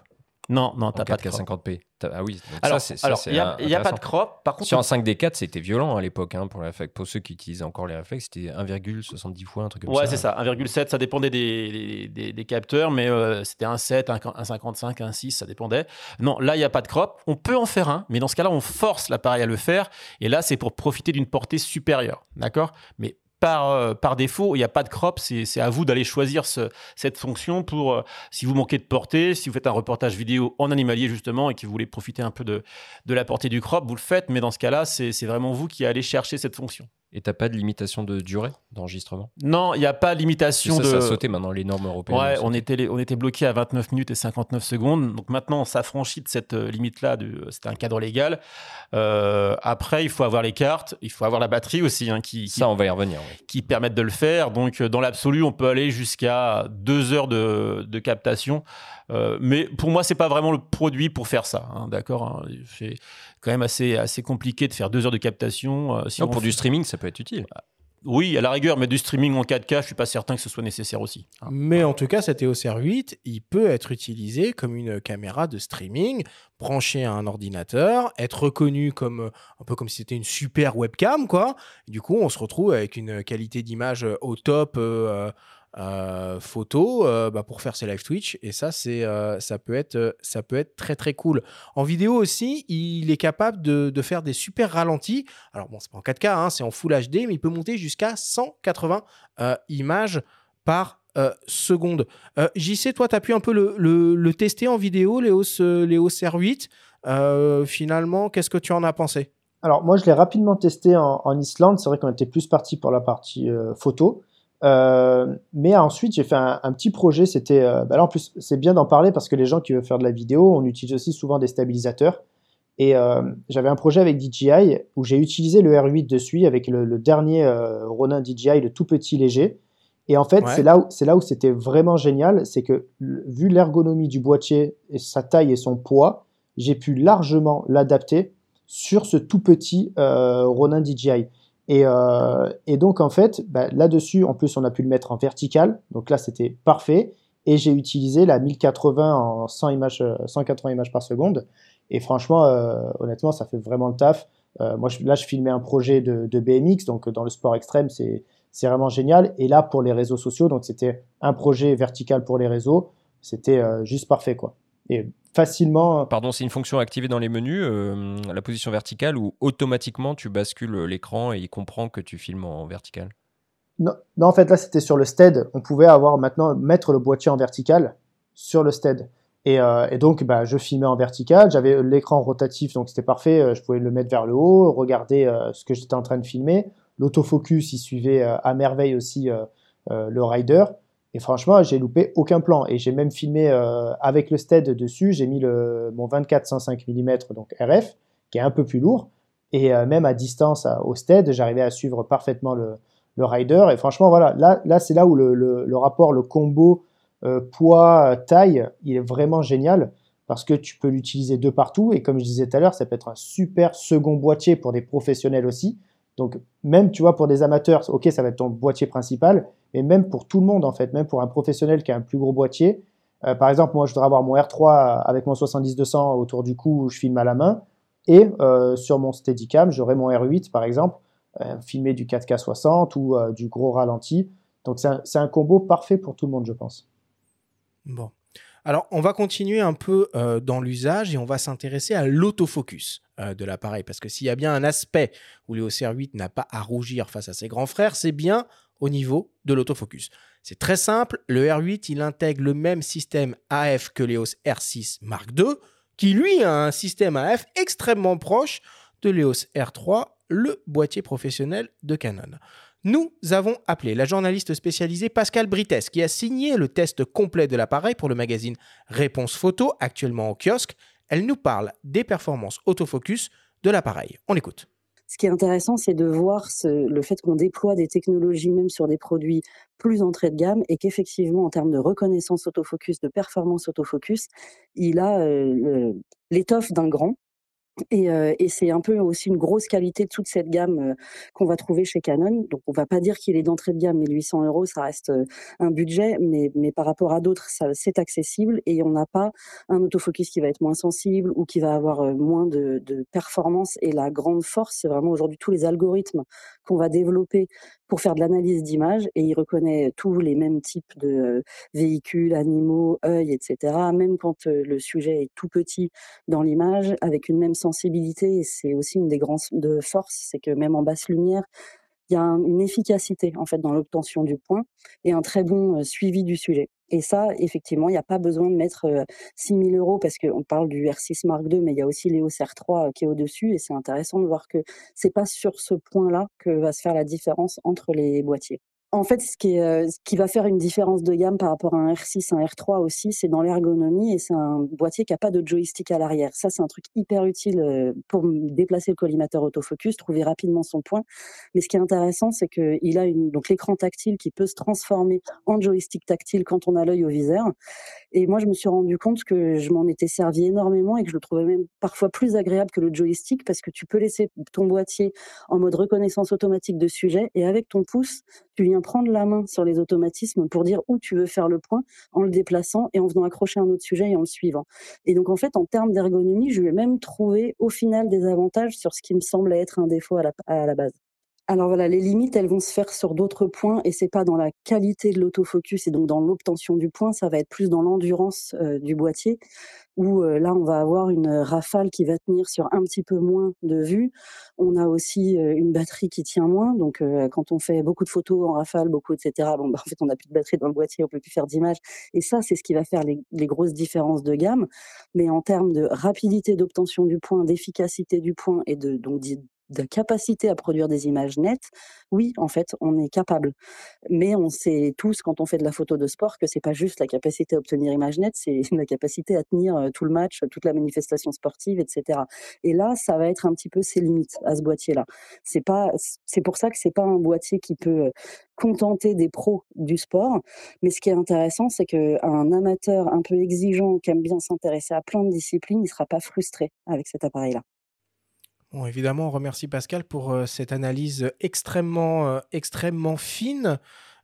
Non, non, t'as pas de 50p. Ah oui, alors il n'y a, pas de crop. Par contre, sur un 5D4, c'était violent à l'époque hein, pour, pour ceux qui utilisaient encore les réflexes, c'était 1,70 fois, un truc comme ça. Ouais, c'est ça, 1,7, ça dépendait des, des, capteurs, mais euh, c'était un 7, un, 55, un 6, ça dépendait. Non, là, il n'y a pas de crop. On peut en faire un, mais dans ce cas-là, on force l'appareil à le faire. Et là, c'est pour profiter d'une portée supérieure. D'accord? Mais par, euh, par défaut, il n'y a pas de crop. C'est à vous d'aller choisir cette fonction pour, euh, si vous manquez de portée, si vous faites un reportage vidéo en animalier justement et que vous voulez profiter un peu de la portée du crop, vous le faites. Mais dans ce cas-là, c'est vraiment vous qui allez chercher cette fonction. Et t'as pas de limitation de durée d'enregistrement? Non, il n'y a pas de limitation ça, de. Ça a sauté maintenant, les normes européennes. Ouais, on était, on était bloqué à 29 minutes et 59 secondes. Donc maintenant, on s'affranchit de cette euh, limite-là. C'était un cadre légal. Euh, après, il faut avoir les cartes, il faut avoir la batterie aussi. Hein, qui, ça, on va y revenir. Qui permettent de le faire. Donc, euh, dans l'absolu, on peut aller jusqu'à deux heures de, de captation. Euh, mais pour moi, c'est pas vraiment le produit pour faire ça. Hein, D'accord hein. C'est quand même assez, assez compliqué de faire deux heures de captation. Euh, non, pour du streaming, ça peut être utile. Ah, oui, à la rigueur, mais du streaming en 4K, je suis pas certain que ce soit nécessaire aussi. Hein. Mais en tout cas, cet EOS R8, il peut être utilisé comme une caméra de streaming, branché à un ordinateur, être reconnu comme un peu comme si c'était une super webcam, quoi. du coup, on se retrouve avec une qualité d'image au top. Euh, euh, photo euh, bah, pour faire ses live Twitch. Et ça c'est euh, ça peut être ça peut être très très cool. En vidéo aussi il est capable de, faire des super ralentis. Alors bon c'est pas en 4K hein, c'est en Full HD mais il peut monter jusqu'à 180 images par seconde. JC toi tu as pu un peu le, tester en vidéo Léo, Léo R8 finalement qu'est-ce que tu en as pensé? Alors moi je l'ai rapidement testé en, en Islande. C'est vrai qu'on était plus parti pour la partie photo euh, mais ensuite, j'ai fait un, un, petit projet. C'était, euh, bah là en plus, c'est bien d'en parler parce que les gens qui veulent faire de la vidéo, on utilise aussi souvent des stabilisateurs. Et euh, j'avais un projet avec DJI où j'ai utilisé le R8 dessus avec le, le dernier euh, Ronin DJI, le tout petit léger. Et en fait, c'est là où c'est là où c'était vraiment génial, c'est que vu l'ergonomie du boîtier et sa taille et son poids, j'ai pu largement l'adapter sur ce tout petit Ronin DJI. Et, euh, et, donc, en fait, bah, là-dessus, en plus, on a pu le mettre en vertical. Donc là, c'était parfait. Et j'ai utilisé la 1080 en 100 images, 180 images par seconde. Et franchement, euh, honnêtement, ça fait vraiment le taf. Euh, moi, je, là, je filmais un projet de, BMX. Donc, dans le sport extrême, c'est vraiment génial. Et là, pour les réseaux sociaux, donc c'était un projet vertical pour les réseaux. C'était euh, juste parfait, quoi. Et facilement. Pardon, c'est une fonction activée dans les menus, euh, la position verticale, où automatiquement tu bascules l'écran et il comprend que tu filmes en vertical? Non, non, en fait, là, c'était sur le stead. On pouvait avoir maintenant mettre le boîtier en vertical sur le stead. Et, euh, et donc, bah, je filmais en vertical. J'avais l'écran rotatif, donc c'était parfait. Euh, je pouvais le mettre vers le haut, regarder euh, ce que j'étais en train de filmer. L'autofocus, il suivait à merveille aussi le rider. Et franchement, j'ai loupé aucun plan. Et j'ai même filmé euh, avec le stead dessus. J'ai mis le, mon 24-105 mm, donc RF, qui est un peu plus lourd. Et euh, même à distance au stead, j'arrivais à suivre parfaitement le, rider. Et franchement, voilà, là, là c'est là où le, rapport, le combo euh, poids-taille, il est vraiment génial. Parce que tu peux l'utiliser de partout. Et comme je disais tout à l'heure, ça peut être un super second boîtier pour des professionnels aussi. Donc, même, tu vois, pour des amateurs, ok, ça va être ton boîtier principal, mais même pour tout le monde, en fait, même pour un professionnel qui a un plus gros boîtier. Euh, par exemple, moi, je voudrais avoir mon R3 avec mon 70-200 autour du cou où je filme à la main. Et euh, sur mon Steadicam, j'aurai mon R8, par exemple, euh, filmer du 4K 60 ou euh, du gros ralenti. Donc, c'est un, combo parfait pour tout le monde, je pense. Bon. Alors, on va continuer un peu dans l'usage et on va s'intéresser à l'autofocus de l'appareil. Parce que s'il y a bien un aspect où le OCR8 n'a pas à rougir face à ses grands frères, c'est bien au niveau de l'autofocus. C'est très simple, le R8, il intègre le même système AF que l'EOS R6 Mark II, qui lui a un système AF extrêmement proche de l'EOS R3, le boîtier professionnel de Canon. Nous avons appelé la journaliste spécialisée Pascal Brites, qui a signé le test complet de l'appareil pour le magazine Réponse Photo, actuellement au kiosque. Elle nous parle des performances autofocus de l'appareil. On l'écoute. Ce qui est intéressant, c'est de voir le fait qu'on déploie des technologies même sur des produits plus entrée de gamme et qu'effectivement, en termes de reconnaissance autofocus, de performance autofocus, il a euh, l'étoffe d'un grand et, euh, et c'est un peu aussi une grosse qualité de toute cette gamme euh, qu'on va trouver chez Canon. Donc, on va pas dire qu'il est d'entrée de gamme, 1800 euros, ça reste euh, un budget, mais, mais par rapport à d'autres, c'est accessible et on n'a pas un autofocus qui va être moins sensible ou qui va avoir moins de, de performance. Et la grande force, c'est vraiment aujourd'hui tous les algorithmes qu'on va développer pour faire de l'analyse d'image et il reconnaît tous les mêmes types de véhicules, animaux, œils, etc. Même quand le sujet est tout petit dans l'image, avec une même sensibilité. Et c'est aussi une des grandes de forces, c'est que même en basse lumière, il y a une efficacité en fait dans l'obtention du point et un très bon suivi du sujet. Et ça, effectivement, il n'y a pas besoin de mettre 6 000 euros parce qu'on parle du R6 Mark II, mais il y a aussi l'EOS R3 qui est au-dessus. Et c'est intéressant de voir que c'est pas sur ce point-là que va se faire la différence entre les boîtiers. En fait, ce qui, est, ce qui va faire une différence de gamme par rapport à un R6, un R3 aussi, c'est dans l'ergonomie et c'est un boîtier qui n'a pas de joystick à l'arrière. Ça, c'est un truc hyper utile pour déplacer le collimateur autofocus, trouver rapidement son point. Mais ce qui est intéressant, c'est qu'il a donc l'écran tactile qui peut se transformer en joystick tactile quand on a l'œil au viseur. Et moi, je me suis rendu compte que je m'en étais servi énormément et que je le trouvais même parfois plus agréable que le joystick parce que tu peux laisser ton boîtier en mode reconnaissance automatique de sujet et avec ton pouce, tu viens prendre la main sur les automatismes pour dire où tu veux faire le point en le déplaçant et en venant accrocher un autre sujet et en le suivant. Et donc, en fait, en termes d'ergonomie, je lui ai même trouvé au final des avantages sur ce qui me semblait être un défaut à la, à la base. Alors voilà, les limites, elles vont se faire sur d'autres points et c'est pas dans la qualité de l'autofocus et donc dans l'obtention du point, ça va être plus dans l'endurance euh, du boîtier où euh, là on va avoir une rafale qui va tenir sur un petit peu moins de vue. On a aussi euh, une batterie qui tient moins, donc quand on fait beaucoup de photos en rafale, beaucoup etc. Bon, bah, en fait on n'a plus de batterie dans le boîtier, on peut plus faire d'images et ça c'est ce qui va faire les, les, grosses différences de gamme. Mais en termes de rapidité d'obtention du point, d'efficacité du point et de donc de capacité à produire des images nettes, oui, en fait, on est capable. Mais on sait tous, quand on fait de la photo de sport, que c'est pas juste la capacité à obtenir images nettes, c'est la capacité à tenir tout le match, toute la manifestation sportive, etc. Et là, ça va être un petit peu ses limites à ce boîtier-là. C'est pas, c'est pour ça que c'est pas un boîtier qui peut contenter des pros du sport. Mais ce qui est intéressant, c'est qu'un amateur un peu exigeant, qui aime bien s'intéresser à plein de disciplines, il sera pas frustré avec cet appareil-là. Bon, évidemment, on remercie Pascal pour euh, cette analyse extrêmement, euh, extrêmement fine.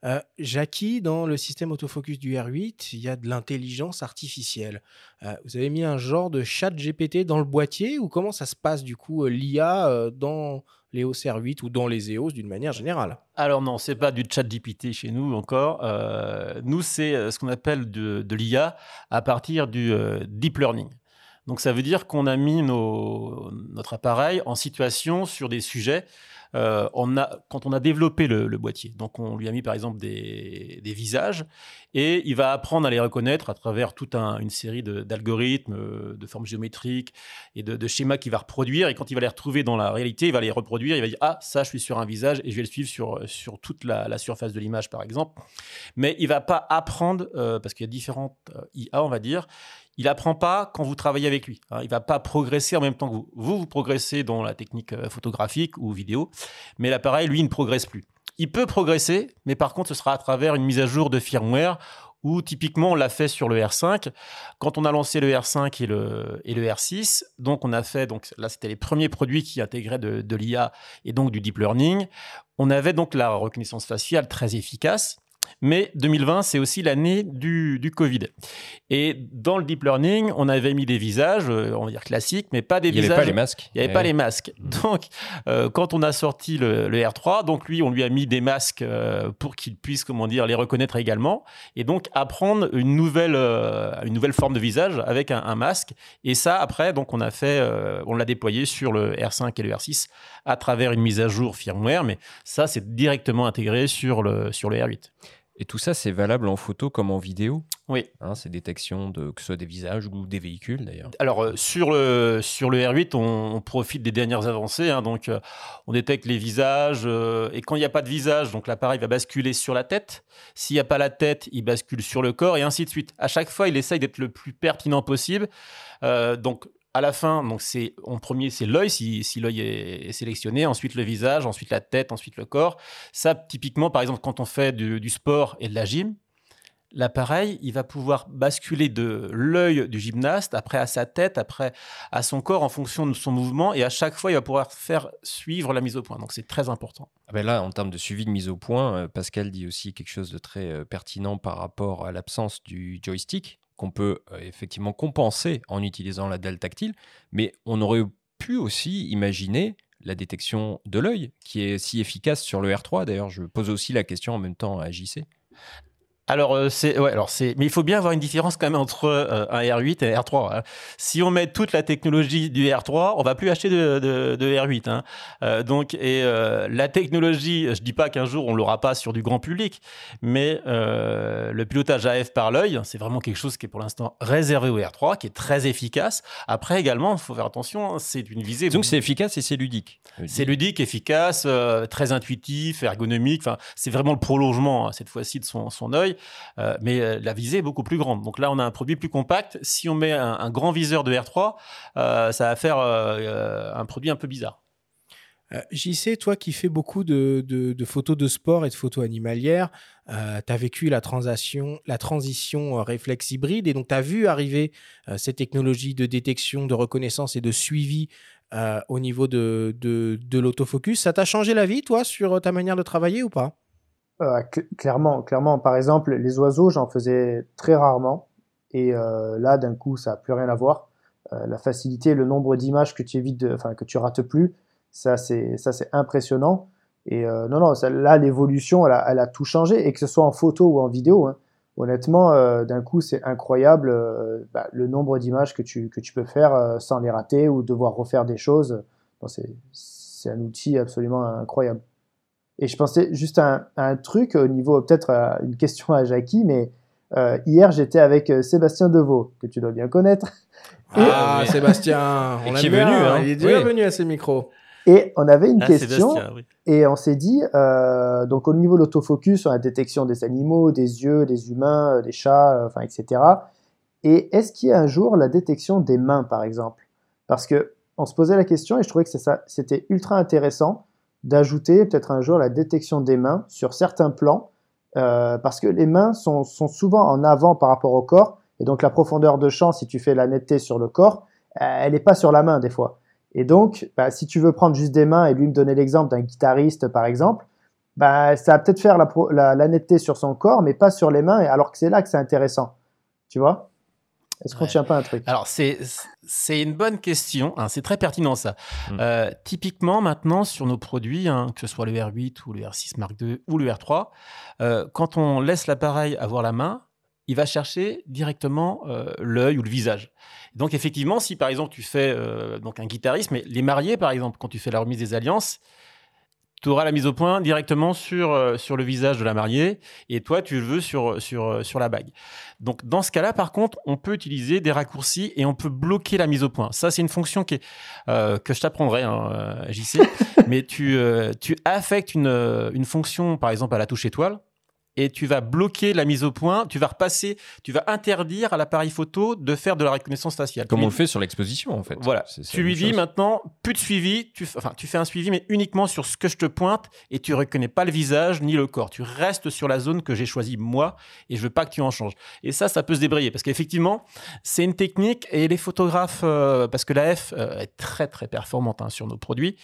Euh, Jackie, dans le système autofocus du R8, il y a de l'intelligence artificielle. vous avez mis un genre de chat GPT dans le boîtier ou comment ça se passe du coup l'IA dans les OS R8 ou dans les EOS d'une manière générale? Alors non, c'est pas du chat GPT chez nous encore. nous, c'est ce qu'on appelle de l'IA à partir du deep learning. Donc ça veut dire qu'on a mis notre appareil en situation sur des sujets. Euh, quand on a développé le, boîtier, donc on lui a mis par exemple des, visages et il va apprendre à les reconnaître à travers toute une série d'algorithmes, euh, de, formes géométriques et de, schémas qu'il va reproduire. Et quand il va les retrouver dans la réalité, il va les reproduire. Il va dire ah ça je suis sur un visage et je vais le suivre sur sur toute la, surface de l'image par exemple. Mais il va pas apprendre euh, parce qu'il y a différentes IA on va dire il apprend pas quand vous travaillez avec lui. Hein. Il va pas progresser en même temps que vous. Vous, vous progressez dans la technique euh, photographique ou vidéo, mais l'appareil, lui, ne progresse plus. Il peut progresser, mais par contre, ce sera à travers une mise à jour de firmware où typiquement on l'a fait sur le R5. Quand on a lancé le R5 et le, et le R6, donc on a fait, donc là c'était les premiers produits qui intégraient de l'IA et donc du deep learning. On avait donc la reconnaissance faciale très efficace. Mais 2020, c'est aussi l'année du, du, Covid. Et dans le deep learning, on avait mis des visages, euh, on va dire classiques, mais pas des visages. Il n'y avait pas les masques. Il n'y avait pas les masques. Mm. Donc, euh, quand on a sorti le, R3, donc lui, on lui a mis des masques euh, pour qu'il puisse, comment dire, les reconnaître également, et donc apprendre une nouvelle, une nouvelle forme de visage avec un, un, masque. Et ça, après, donc on a fait, on l'a déployé sur le R5 et le R6 à travers une mise à jour firmware, mais ça, c'est directement intégré sur le, sur le R8. Et tout ça, c'est valable en photo comme en vidéo Oui. Hein, ces détections de que ce soit des visages ou des véhicules d'ailleurs. Alors euh, sur, le, sur le R8, on, profite des dernières avancées. Hein, donc euh, on détecte les visages euh, et quand il n'y a pas de visage, donc l'appareil va basculer sur la tête. S'il n'y a pas la tête, il bascule sur le corps et ainsi de suite. À chaque fois, il essaye d'être le plus pertinent possible. donc à la fin, donc c'est en premier c'est l'œil si, l'œil est, sélectionné, ensuite le visage, ensuite la tête, ensuite le corps. Ça typiquement par exemple quand on fait du, sport et de la gym, l'appareil il va pouvoir basculer de l'œil du gymnaste après à sa tête, après à son corps en fonction de son mouvement et à chaque fois il va pouvoir faire suivre la mise au point. Donc c'est très important. Ah ben là en termes de suivi de mise au point, euh, Pascal dit aussi quelque chose de très euh, pertinent par rapport à l'absence du joystick qu'on peut euh, effectivement compenser en utilisant la dalle tactile, mais on aurait pu aussi imaginer la détection de l'œil, qui est si efficace sur le R3. D'ailleurs, je pose aussi la question en même temps à JC. Alors, euh, c'est, ouais, alors c'est, mais il faut bien avoir une différence quand même entre euh, un R8 et un R3. Hein. Si on met toute la technologie du R3, on va plus acheter de, de, de R8. Hein. Euh, donc, et euh, la technologie, je dis pas qu'un jour on l'aura pas sur du grand public, mais le pilotage AF par l'œil, c'est vraiment quelque chose qui est pour l'instant réservé au R3, qui est très efficace. Après également, il faut faire attention, hein, c'est une visée. Donc c'est efficace et c'est ludique. C'est ludique, efficace, très intuitif, ergonomique. Enfin, c'est vraiment le prolongement hein, cette fois-ci de son, son œil. Euh, mais euh, la visée est beaucoup plus grande. Donc là, on a un produit plus compact. Si on met un, grand viseur de R3, euh, ça va faire un produit un peu bizarre. JC, toi qui fais beaucoup de, photos de sport et de photos animalières, euh, tu as vécu la transition, la transition réflexe hybride et donc tu as vu arriver ces technologies de détection, de reconnaissance et de suivi au niveau de, de, l'autofocus. Ça t'a changé la vie, toi, sur ta manière de travailler ou pas? Euh, cl- clairement, clairement. Par exemple, les oiseaux, j'en faisais très rarement. Et euh, là, d'un coup, ça n'a plus rien à voir. Euh, la facilité, le nombre d'images que tu évites, enfin que tu rates plus, ça c'est ça c'est impressionnant. Et euh, non, non, là, l'évolution, elle a, elle a tout changé, et que ce soit en photo ou en vidéo. hein. Honnêtement, euh, d'un coup, c'est incroyable euh, bah, le nombre d'images que tu, que tu peux faire sans les rater ou devoir refaire des choses. Bon, c'est un outil absolument incroyable. Et je pensais juste à un, à un truc au niveau, peut-être une question à Jackie, mais euh, hier j'étais avec euh, Sébastien Deveau, que tu dois bien connaître, Ah, oui. Sébastien, on qui est bien, venu, hein. Il est déjà Oui. venu à ces micros. et on avait une Ah, question, oui. et on s'est dit, euh, donc au niveau de l'autofocus, sur la détection des animaux, des yeux, des humains, des chats, euh, enfin, etc. Et est-ce qu'il y a un jour la détection des mains, par exemple? Parce que on se posait la question et je trouvais que c'était ultra intéressant d'ajouter peut-être un jour la détection des mains sur certains plans, euh, parce que les mains sont, sont souvent en avant par rapport au corps, et donc la profondeur de champ, si tu fais la netteté sur le corps, euh, elle n'est pas sur la main des fois. Et donc, bah, si tu veux prendre juste des mains et lui me donner l'exemple d'un guitariste, par exemple, bah, ça va peut-être faire la, la, la netteté sur son corps, mais pas sur les mains, alors que c'est là que c'est intéressant. Tu vois? Est-ce qu'on Ouais. tient pas un truc? Alors, c'est, c'est une bonne question. hein, c'est très pertinent, ça. Mm. Euh, typiquement, maintenant, sur nos produits, hein, que ce soit le R8 ou le R6 Mark II ou le R3, euh, quand on laisse l'appareil avoir la main, il va chercher directement euh, l'œil ou le visage. Donc, effectivement, si par exemple tu fais euh, donc un guitariste, mais les mariés, par exemple, quand tu fais la remise des alliances, tu auras la mise au point directement sur, euh, sur le visage de la mariée et toi, tu le veux sur, sur, euh, sur la bague. Donc, dans ce cas-là, par contre, on peut utiliser des raccourcis et on peut bloquer la mise au point. Ça, c'est une fonction qui est, euh, que je t'apprendrai, hein, euh, JC. mais tu, euh, tu affectes une, une fonction, par exemple, à la touche étoile et tu vas bloquer la mise au point, tu vas repasser, tu vas interdire à l'appareil photo de faire de la reconnaissance faciale. Comme on le fait sur l'exposition, en fait. voilà. C'est Tu lui dis chose. maintenant, plus de suivi, tu, enfin, tu fais un suivi, mais uniquement sur ce que je te pointe et tu reconnais pas le visage ni le corps. Tu restes sur la zone que j'ai choisie moi et je veux pas que tu en changes. Et ça, ça peut se débrayer parce qu'effectivement, c'est une technique et les photographes, euh, parce que la F euh, est très très performante hein, sur nos produits,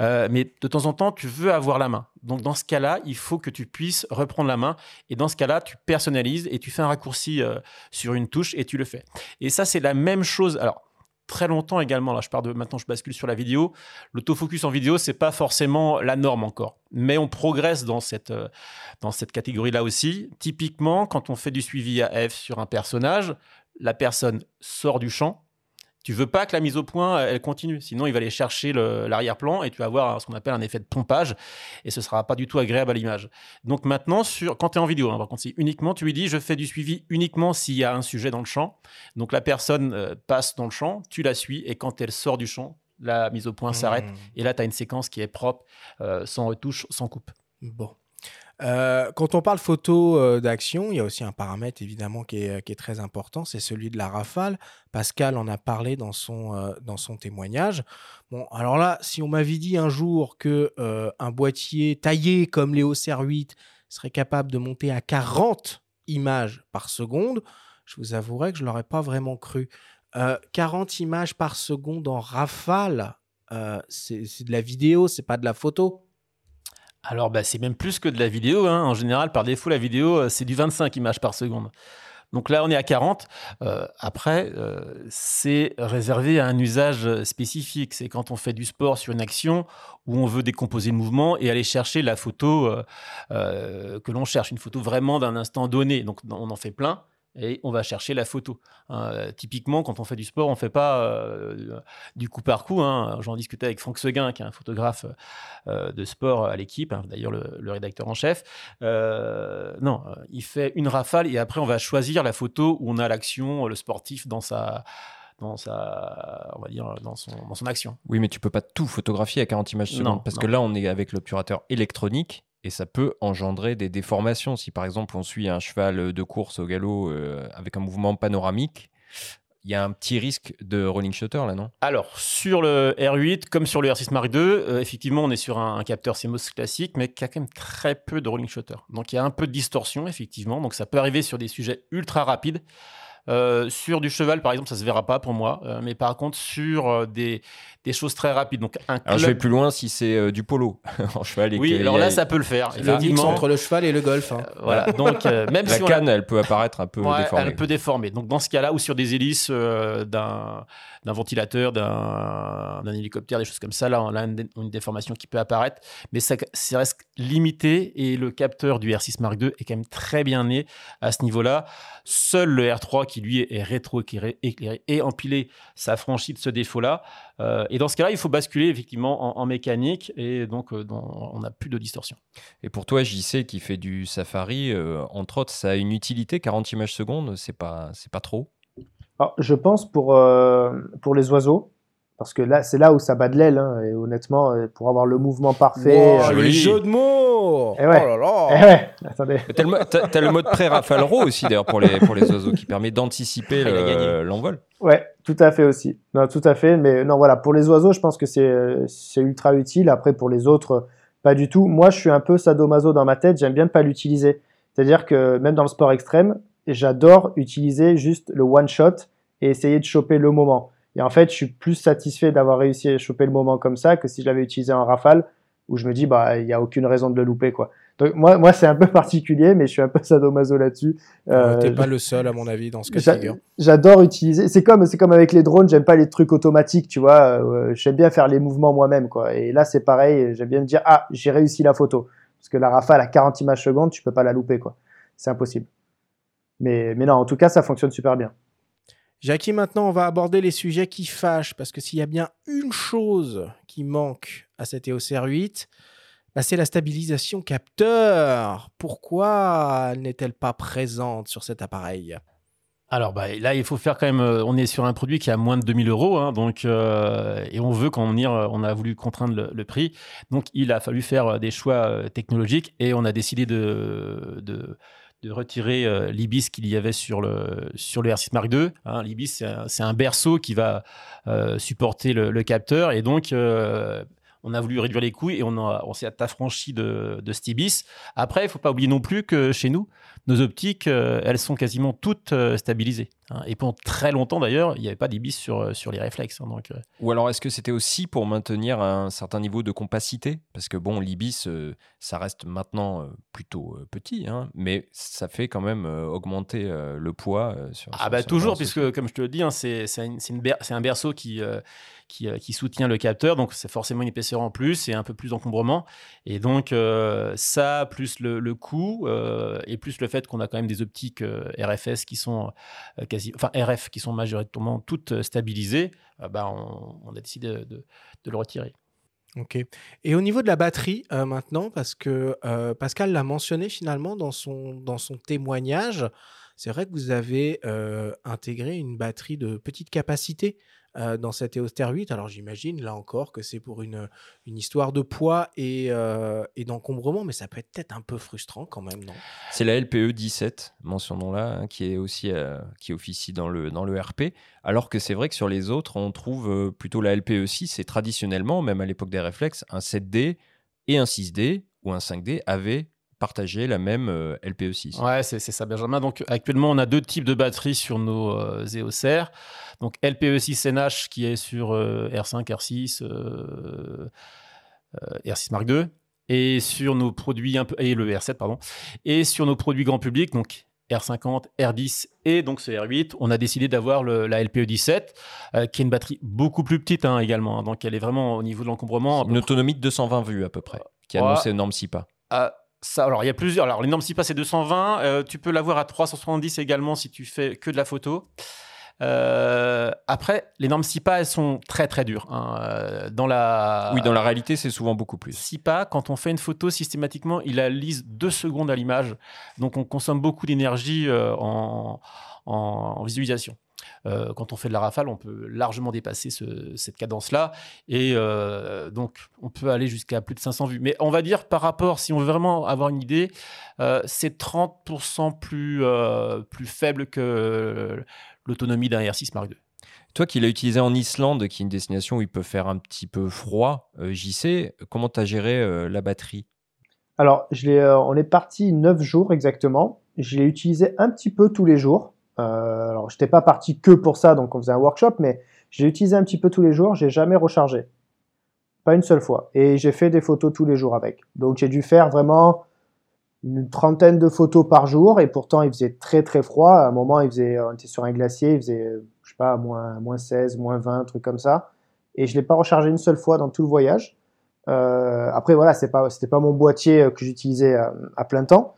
euh, mais de temps en temps, tu veux avoir la main. Donc dans ce cas-là, il faut que tu puisses reprendre la main et dans ce cas-là, tu personnalises et tu fais un raccourci euh, sur une touche et tu le fais. Et ça, c'est la même chose. Alors, très longtemps également, là je pars de maintenant, je bascule sur la vidéo. L'autofocus en vidéo, c'est pas forcément la norme encore, mais on progresse dans cette, euh, cette catégorie-là aussi. Typiquement, quand on fait du suivi AF sur un personnage, la personne sort du champ. Tu veux pas que la mise au point elle continue, sinon il va aller chercher l'arrière-plan et tu vas avoir ce qu'on appelle un effet de pompage et ce sera pas du tout agréable à l'image. Donc maintenant, sur, quand tu es en vidéo, hein, par contre, c'est uniquement, tu lui dis je fais du suivi uniquement s'il y a un sujet dans le champ. Donc la personne euh, passe dans le champ, tu la suis et quand elle sort du champ, la mise au point s'arrête Mmh. et là tu as une séquence qui est propre, euh, sans retouche, sans coupe. Bon. Euh, quand on parle photo euh, d'action, il y a aussi un paramètre évidemment qui est, très important, c'est celui de la rafale. Pascal en a parlé dans son, euh, témoignage. Bon, alors là, si on m'avait dit un jour que un boîtier taillé comme les OCR8 serait capable de monter à 40 images par seconde, je vous avouerai que je l'aurais pas vraiment cru. Euh, 40 images par seconde en rafale, c'est de la vidéo, c'est pas de la photo. Alors bah, c'est même plus que de la vidéo. hein. En général, par défaut, la vidéo, euh, c'est du 25 images par seconde. Donc là, on est à 40. Euh, après, euh, c'est réservé à un usage spécifique. C'est quand on fait du sport sur une action où on veut décomposer le mouvement et aller chercher la photo que l'on cherche, une photo vraiment d'un instant donné. Donc on en fait plein et on va chercher la photo. Hein, typiquement, quand on fait du sport, on ne fait pas euh, du coup par coup. Hein. J'en discutais avec Franck Seguin, qui est un photographe euh, de sport à l'équipe, hein, d'ailleurs le, rédacteur en chef. Euh, non, il fait une rafale et après on va choisir la photo où on a l'action, le sportif dans sa dans sa, on va dire, dans son, dans son action. Oui, mais tu peux pas tout photographier à 40 images secondes parce que là, on est avec l'obturateur électronique et ça peut engendrer des déformations. Si par exemple on suit un cheval de course au galop euh, avec un mouvement panoramique, il y a un petit risque de rolling shutter là, non? Alors, sur le R8, comme sur le R6 Mark II, euh, effectivement, on est sur un, capteur CMOS classique, mais qui a quand même très peu de rolling shutter. Donc, il y a un peu de distorsion, effectivement. Donc, ça peut arriver sur des sujets ultra rapides. Euh, sur du cheval, par exemple, ça se verra pas pour moi. Euh, mais par contre, sur euh, des, des, choses très rapides. Donc, un Alors, je vais plus loin si c'est du polo en cheval. Et oui, alors là, ça peut le faire. Le entre le cheval et le golf. Hein. voilà. Donc, même la si canne, elle peut apparaître un peu déformée. Elle peut déformer. Donc, dans ce cas-là, ou sur des hélices d'un d'un ventilateur, d'un hélicoptère, des choses comme ça. Là, on a une, déformation qui peut apparaître, mais ça, reste limité et le capteur du R6 Mark II est quand même très bien né à ce niveau-là. Seul le R3 qui lui est rétro-éclairé et empilé s'affranchit de ce défaut-là. Euh, et dans ce cas-là, il faut basculer effectivement en, mécanique et donc euh, on n'a plus de distorsion. Et pour toi, JC qui fait du Safari, euh, entre autres, ça a une utilité 40 images secondes, c'est pas c'est pas trop? Je pense pour, euh, pour les oiseaux, parce que là, c'est là où ça bat de l'aile, hein, et honnêtement, pour avoir le mouvement parfait. Oh, le jeu de mots et eh ouais. Oh là là et eh ouais. Attendez. T'as le, mode pré-rafale aussi, d'ailleurs, pour les, pour les oiseaux, qui permet d'anticiper l'envol. ouais, tout à fait aussi. Non, tout à fait. Mais non, voilà, pour les oiseaux, je pense que c'est ultra utile. Après, pour les autres, pas du tout. Moi, je suis un peu sadomaso dans ma tête, j'aime bien ne pas l'utiliser. C'est-à-dire que même dans le sport extrême, j'adore utiliser juste le one shot et essayer de choper le moment. Et en fait, je suis plus satisfait d'avoir réussi à choper le moment comme ça que si je l'avais utilisé en rafale où je me dis bah il y a aucune raison de le louper quoi. Donc moi moi c'est un peu particulier mais je suis un peu sadomaso là-dessus. Euh, T'es pas le seul à mon avis dans ce cas de figure. J'adore utiliser. C'est comme c'est comme avec les drones. J'aime pas les trucs automatiques tu vois. Euh, j'aime bien faire les mouvements moi-même quoi. Et là c'est pareil. J'aime bien me dire ah j'ai réussi la photo parce que la rafale à 40 images secondes tu peux pas la louper quoi. C'est impossible. Mais, mais non, en tout cas, ça fonctionne super bien. Jackie, maintenant, on va aborder les sujets qui fâchent, parce que s'il y a bien une chose qui manque à cette EOS R8, bah, c'est la stabilisation capteur. Pourquoi n'est-elle pas présente sur cet appareil? Alors bah, là, il faut faire quand même. Euh, on est sur un produit qui a moins de 2000 euros, hein, donc euh, et on veut quand on, on a voulu contraindre le, prix, donc il a fallu faire euh, des choix technologiques et on a décidé de, de retirer euh, l'ibis qu'il y avait sur le, sur le R6 Mark II. Hein, L'ibis, c'est un, berceau qui va euh, supporter le, capteur. Et donc, euh, on a voulu réduire les coûts et on, s'est affranchi de, de. Après, il faut pas oublier non plus que chez nous, nos optiques, elles sont quasiment toutes stabilisées. Hein. Et pendant très longtemps d'ailleurs, il n'y avait pas d'ibis sur, euh, sur les réflexes. Hein, donc, euh. Ou alors est-ce que c'était aussi pour maintenir un certain niveau de compacité? Parce que bon, l'ibis, euh, ça reste maintenant plutôt petit, hein, mais ça fait quand même augmenter le poids. sur, ah bah toujours, puisque comme je te le dis, c'est un berceau qui, qui, qui, soutient le capteur, donc c'est forcément une épaisseur en plus et un peu plus d'encombrement. Et donc ça, plus le, le coût, et plus le fait qu'on a quand même des optiques RFS qui sont enfin RF, qui sont majoritairement toutes euh, stabilisées, euh, bah, on, a décidé de, le retirer. Ok. Et au niveau de la batterie euh, maintenant, parce que Pascal l'a mentionné finalement dans son, dans son témoignage, c'est vrai que vous avez intégré une batterie de petite capacité euh, dans cette EOS 8. Alors j'imagine là encore que c'est pour une, histoire de poids et, euh, et d'encombrement, mais ça peut être peut-être un peu frustrant quand même, C'est la LPE 17, mentionnons-la, hein, qui est aussi euh, qui officie dans le, dans le RP, alors que c'est vrai que sur les autres, on trouve plutôt la LPE 6 et traditionnellement, même à l'époque des réflexes, un 7D et un 6D ou un 5D avaient partager la même euh, LPE6. Ouais, c'est ça, Benjamin. Donc actuellement, on a deux types de batteries sur nos euh, EOS R. Donc LPE6 NH qui est sur R5, R6, R6 Mark II, et sur nos produits un peu, et le R7 pardon, et sur nos produits grand public, donc R50, R10 et donc ce R8, on a décidé d'avoir la LPE17, euh, qui est une batterie beaucoup plus petite hein, également. Hein. donc elle est vraiment au niveau de l'encombrement. Une autonomie de 220 vues à peu près, qui est annoncée aux normes SIPA. Ah, ça, alors il y a plusieurs. Alors les normes SIPA c'est 220. Euh, tu peux l'avoir à 370 également si tu fais que de la photo. Euh, après, les normes SIPA, elles sont très très dures. Hein. Euh, dans la... Oui, dans la réalité, c'est souvent beaucoup plus. SIPA, quand on fait une photo, systématiquement, il la lise deux secondes à l'image. Donc, on consomme beaucoup d'énergie en, en, visualisation. Quand on fait de la rafale, on peut largement dépasser cette cadence-là. Et donc, on peut aller jusqu'à plus de 500 vues. Mais on va dire, par rapport, si on veut vraiment avoir une idée, c'est 30% plus, plus faible que l'autonomie d'un R6 Mark II. Toi qui l'as utilisé en Islande, qui est une destination où il peut faire un petit peu froid, euh, JC, comment tu as géré euh, la batterie? Alors, je euh, on est parti 9 jours exactement. Je l'ai utilisé un petit peu tous les jours. Alors, je n'étais pas parti que pour ça, donc on faisait un workshop, mais j'ai utilisé un petit peu tous les jours. J'ai jamais rechargé. Pas une seule fois. Et j'ai fait des photos tous les jours avec. Donc, j'ai dû faire vraiment une trentaine de photos par jour et pourtant il faisait très très froid. À un moment, il faisait, on était sur un glacier, il faisait, je sais pas, moins, moins 16, moins 20, un truc comme ça. Et je l'ai pas rechargé une seule fois dans tout le voyage. Euh, après voilà, c'est pas, pas mon boîtier euh, que j'utilisais à, plein temps,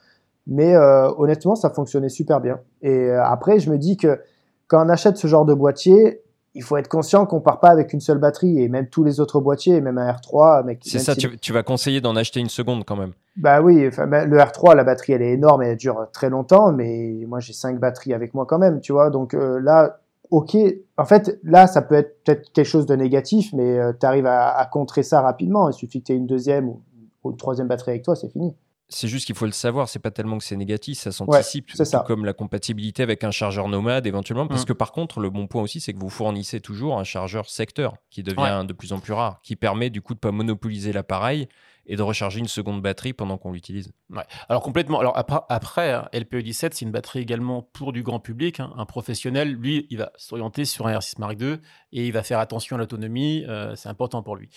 mais euh, honnêtement, ça fonctionnait super bien. Et euh, après, je me dis que quand on achète ce genre de boîtier, il faut être conscient qu'on part pas avec une seule batterie et même tous les autres boîtiers, même un R3. C'est ça, tu, vas conseiller d'en acheter une seconde quand même. Bah oui, enfin, le R3, la batterie elle est énorme et elle dure très longtemps, mais moi j'ai cinq batteries avec moi quand même, tu vois. Donc euh, là, ok, en fait là ça peut être peut-être quelque chose de négatif, mais euh, tu arrives à, contrer ça rapidement. Il suffit que tu aies une deuxième ou, une troisième batterie avec toi, c'est fini. C'est juste qu'il faut le savoir, c'est pas tellement que c'est négatif, ça s'anticipe, c'est ça. comme la compatibilité avec un chargeur nomade éventuellement, parce mm. que par contre, le bon point aussi, c'est que vous fournissez toujours un chargeur secteur qui devient de plus en plus rare, qui permet du coup de pas monopoliser l'appareil et de recharger une seconde batterie pendant qu'on l'utilise. Ouais. Alors complètement. Alors après, après hein, LPE17, c'est une batterie également pour du grand public. Hein. Un professionnel, lui, il va s'orienter sur un R6 Mark II et il va faire attention à l'autonomie. Euh, c'est important pour lui.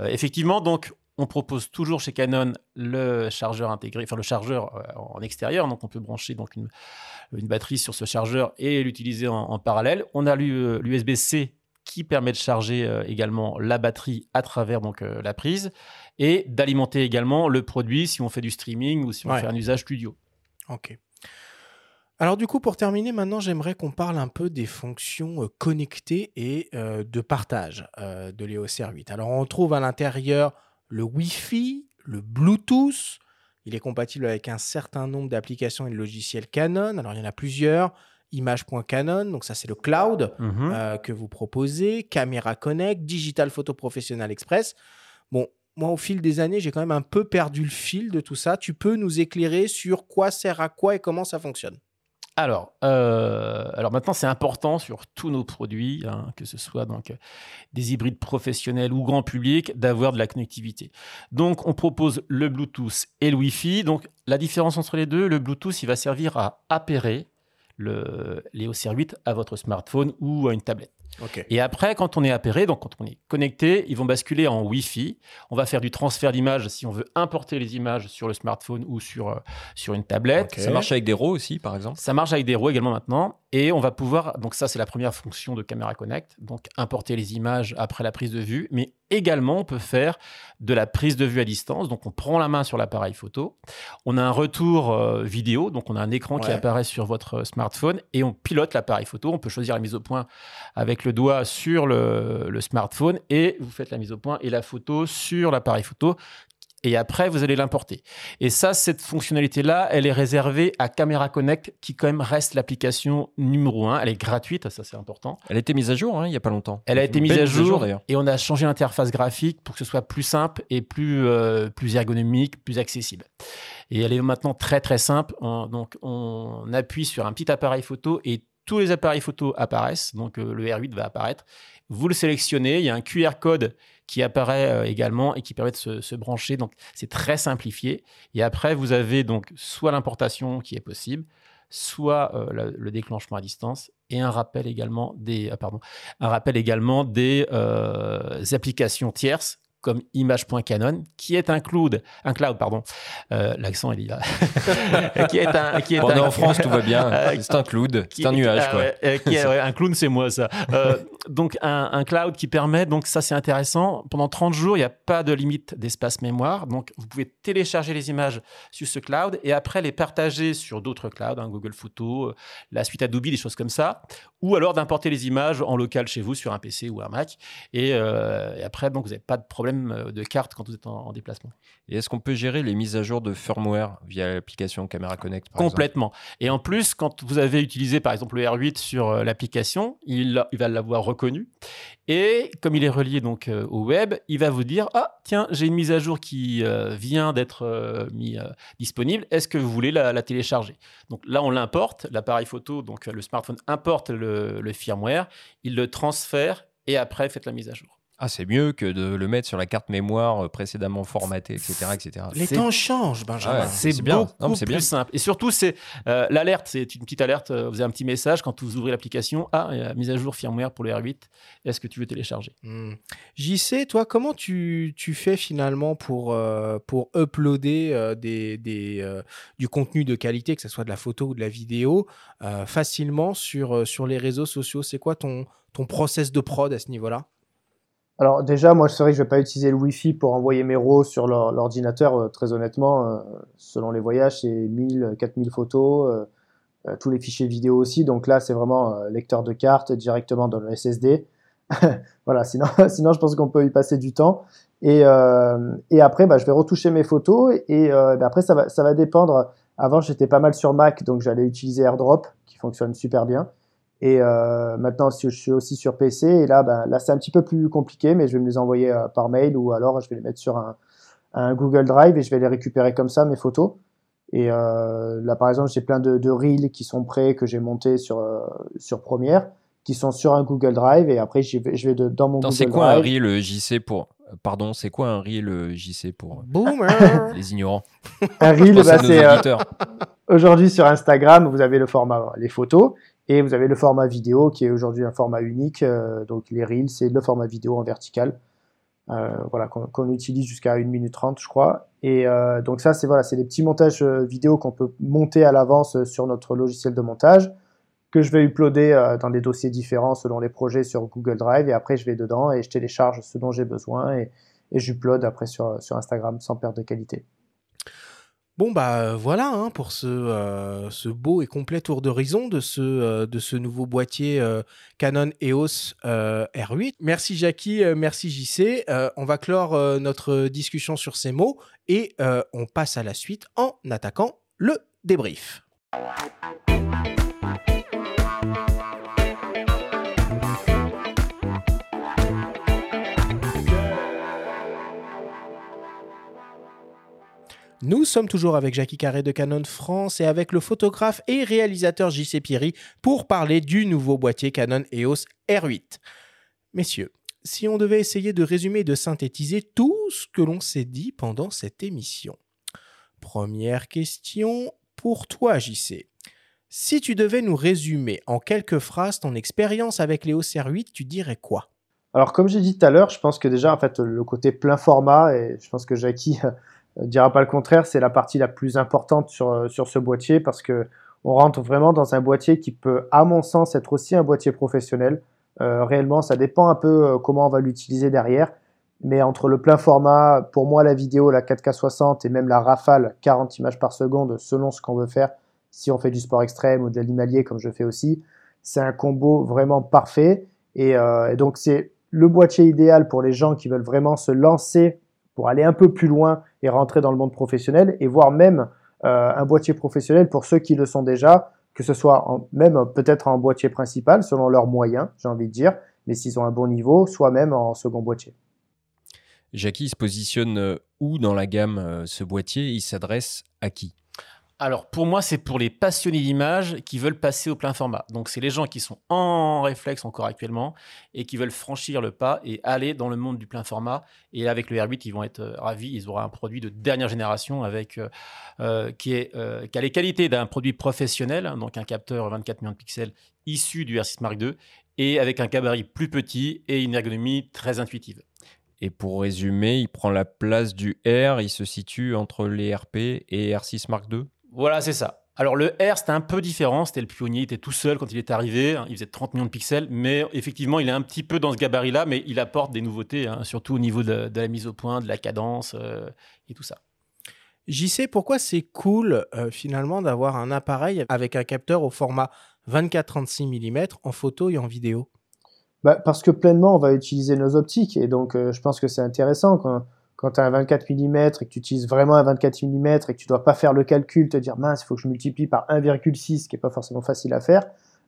Euh, effectivement, donc on propose toujours chez Canon le chargeur intégré, enfin le chargeur euh, en extérieur, donc on peut brancher donc une, batterie sur ce chargeur et l'utiliser en, parallèle. On a l'USB-C qui permet de charger euh, également la batterie à travers donc euh, la prise et d'alimenter également le produit si on fait du streaming ou si on fait un usage studio. Ok. Alors du coup, pour terminer, maintenant, j'aimerais qu'on parle un peu des fonctions connectées et de partage de l'EOS R8. Alors on trouve à l'intérieur le Wi-Fi, le Bluetooth. Il est compatible avec un certain nombre d'applications et de logiciels Canon. Alors, il y en a plusieurs. Image.canon, donc ça c'est le cloud mhm. euh, que vous proposez. Caméra Connect, Digital Photo Professional Express. Bon, moi au fil des années, j'ai quand même un peu perdu le fil de tout ça. Tu peux nous éclairer sur quoi sert à quoi et comment ça fonctionne alors, euh, alors maintenant, c'est important sur tous nos produits, hein, que ce soit donc des hybrides professionnels ou grand public, d'avoir de la connectivité. Donc, on propose le Bluetooth et le Wi-Fi. Donc, la différence entre les deux, le Bluetooth, il va servir à appairer le l'EOS R8 à votre smartphone ou à une tablette. Et après, quand on est appairé, donc quand on est connecté, ils vont basculer en Wi-Fi. On va faire du transfert d'images si on veut importer les images sur le smartphone ou sur, euh, sur une tablette. Ça marche avec des RAW aussi, par exemple? Ça marche avec des RAW également maintenant. Et on va pouvoir, donc ça c'est la première fonction de Camera Connect, donc importer les images après la prise de vue, mais également on peut faire de la prise de vue à distance, donc on prend la main sur l'appareil photo, on a un retour euh, vidéo, donc on a un écran qui apparaît sur votre smartphone et on pilote l'appareil photo, on peut choisir la mise au point avec le doigt sur le, le smartphone et vous faites la mise au point et la photo sur l'appareil photo et après, vous allez l'importer. Et ça, cette fonctionnalité-là, elle est réservée à Camera Connect, qui quand même reste l'application numéro un. Elle est gratuite, ça c'est important. Elle a été mise à jour hein, il n'y a pas longtemps. Elle a été mise à jour, et on a changé l'interface graphique pour que ce soit plus simple et plus, euh, plus ergonomique, plus accessible. Et elle est maintenant très très simple. donc on appuie sur un petit appareil photo et tous les appareils photo apparaissent. Donc euh, le R8 va apparaître. Vous le sélectionnez, il y a un QR code qui apparaît euh, également et qui permet de se, brancher. Donc, c'est très simplifié. Et après, vous avez donc soit l'importation qui est possible, soit euh, le, déclenchement à distance et un rappel également des, euh, applications tierces comme image.canon, qui est un cloud, un cloud, pardon. Euh, L'accent, il y va. qui est un, qui est un, en France, tout va bien. Euh, c'est un cloud, c'est un nuage, quoi. Euh, qui est, un clown, c'est moi, ça. donc, un, un, cloud qui permet, donc ça, c'est intéressant. Pendant 30 jours, il n'y a pas de limite d'espace mémoire. Donc, vous pouvez télécharger les images sur ce cloud et après les partager sur d'autres clouds, hein, Google Photos, la suite Adobe, des choses comme ça. Ou alors d'importer les images en local chez vous sur un PC ou un Mac. Et, et après, donc, vous n'avez pas de problème euh, de carte quand vous êtes en, déplacement. Et est-ce qu'on peut gérer les mises à jour de firmware via l'application Camera Connect Complètement. Et en plus, quand vous avez utilisé par exemple le R8 sur euh, l'application, il, il, va l'avoir reconnu. Et comme il est relié donc euh, au web, il va vous dire ah tiens j'ai une mise à jour qui vient d'être mis disponible. Est-ce que vous voulez la, télécharger? Donc là on l'importe, l'appareil photo donc le smartphone importe le, le firmware, il le transfère et après faites la mise à jour. Ah, c'est mieux que de le mettre sur la carte mémoire euh, précédemment formatée, etc. etc. Les temps changent, Benjamin. c'est bien. c'est plus simple. Et surtout, c'est euh, l'alerte. C'est une petite alerte. Euh, vous avez un petit message quand vous ouvrez l'application. Ah, il y a mise à jour firmware pour le R8. Est-ce que tu veux télécharger? Hmm. JC, toi, comment tu, tu fais finalement pour, pour uploader des, des du contenu de qualité, que ce soit de la photo ou de la vidéo, facilement sur, sur les réseaux sociaux? C'est quoi ton, ton process de prod à ce niveau-là? Alors déjà, moi, c'est vrai que je vais pas utiliser le Wi-Fi pour envoyer mes RAW sur l'ordinateur. Euh, très honnêtement, euh, selon les voyages, c'est 1000, 4000 photos, euh, tous les fichiers vidéo aussi. Donc là, c'est vraiment lecteur de carte directement dans le SSD. voilà, sinon, sinon, je pense qu'on peut y passer du temps. Et, après, bah, je vais retoucher mes photos. Et bah, après, ça va, ça va dépendre. Avant, j'étais pas mal sur Mac, donc j'allais utiliser AirDrop, qui fonctionne super bien. Et euh, maintenant, je suis aussi sur PC. Et là, ben, là c'est un petit peu plus compliqué, mais je vais me les envoyer euh, par mail ou alors je vais les mettre sur un, un, Google Drive et je vais les récupérer comme ça, mes photos. Et euh, là, par exemple, j'ai plein de, de, reels qui sont prêts, que j'ai montés sur, euh, sur Premiere, qui sont sur un Google Drive. Et après, je vais, je vais de, dans mon Google Drive. C'est quoi un reel JC pour. Pardon, c'est quoi un reel JC pour les ignorants? Un reel, bah, c'est. Aujourd'hui, sur Instagram, vous avez le format les photos. Et vous avez le format vidéo qui est aujourd'hui un format unique. Euh, donc les Reels, c'est le format vidéo en vertical. Euh, voilà, qu'on utilise jusqu'à 1 minute 30, je crois. Et euh, donc ça, c'est voilà, c'est des petits montages vidéo qu'on peut monter à l'avance sur notre logiciel de montage, que je vais uploader dans des dossiers différents selon les projets sur Google Drive. Et après, je vais dedans et je télécharge ce dont j'ai besoin et, j'upload après sur, sur Instagram sans perte de qualité. Bon bah euh, voilà hein, pour ce, euh, ce, beau et complet tour d'horizon de, ce, euh, de ce nouveau boîtier Canon EOS R8. Merci Jackie, merci JC. on va clore notre discussion sur ces mots et on passe à la suite en attaquant le débrief. Nous sommes toujours avec Jackie Carré de Canon France et avec le photographe et réalisateur JC Pierry pour parler du nouveau boîtier Canon EOS R8. Messieurs, si on devait essayer de résumer et de synthétiser tout ce que l'on s'est dit pendant cette émission. Première question pour toi, JC. Si tu devais nous résumer en quelques phrases ton expérience avec l'EOS R8, tu dirais quoi? Alors, comme j'ai dit tout à l'heure, je pense que déjà, en fait, le côté plein format, et je pense que Jackie euh, dira pas le contraire, c'est la partie la plus importante sur, euh, sur ce boîtier parce que on rentre vraiment dans un boîtier qui peut, à mon sens, être aussi un boîtier professionnel. Euh, réellement, ça dépend un peu comment on va l'utiliser derrière. Mais entre le plein format, pour moi, la vidéo, la 4K 60 et même la rafale 40 images par seconde, selon ce qu'on veut faire, si on fait du sport extrême ou de l'animalier comme je fais aussi, c'est un combo vraiment parfait. Et, et donc, c'est le boîtier idéal pour les gens qui veulent vraiment se lancer pour aller un peu plus loin et rentrer dans le monde professionnel, et voire même euh, un boîtier professionnel pour ceux qui le sont déjà, que ce soit même peut-être en boîtier principal, selon leurs moyens, j'ai envie de dire, mais s'ils ont un bon niveau, soit même en second boîtier. Jackie se positionne euh, où dans la gamme euh, ce boîtier? Il s'adresse à qui? Alors pour moi, c'est pour les passionnés d'image qui veulent passer au plein format. Donc c'est les gens qui sont en réflexe encore actuellement et qui veulent franchir le pas et aller dans le monde du plein format. Et avec le R8, ils vont être euh, ravis. Ils auront un produit de dernière génération avec euh, euh, qui, a les qualités d'un produit professionnel, hein, donc un capteur 24 millions de pixels issu du R6 Mark II et avec un gabarit plus petit et une ergonomie très intuitive. Et pour résumer, il prend la place du R, il se situe entre les RP et R6 Mark II Voilà, c'est ça. Alors le R, c'était un peu différent, c'était le pionnier, il était tout seul quand il est arrivé, hein. il faisait 30 millions de pixels, mais effectivement, il est un petit peu dans ce gabarit-là, mais il apporte des nouveautés, hein, surtout au niveau de, la mise au point, de la cadence euh, et tout ça. J'y sais pourquoi c'est cool euh, finalement d'avoir un appareil avec un capteur au format 24-36 mm en photo et en vidéo? Bah, Parce que pleinement, on va utiliser nos optiques, et donc euh, je pense que c'est intéressant quand quand tu as un 24 mm et que tu utilises vraiment un 24 mm et que tu dois pas faire le calcul, te dire mince, il faut que je multiplie par 1,6, qui est pas forcément facile à faire.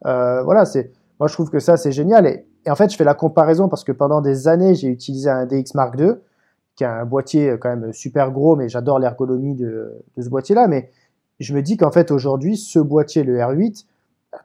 Euh, voilà, c'est moi je trouve que ça c'est génial. Et, en fait, je fais la comparaison parce que pendant des années, j'ai utilisé un DX Mark II, qui a un boîtier quand même super gros, mais j'adore l'ergonomie de, de, ce boîtier-là. Mais je me dis qu'en fait aujourd'hui, ce boîtier, le R8,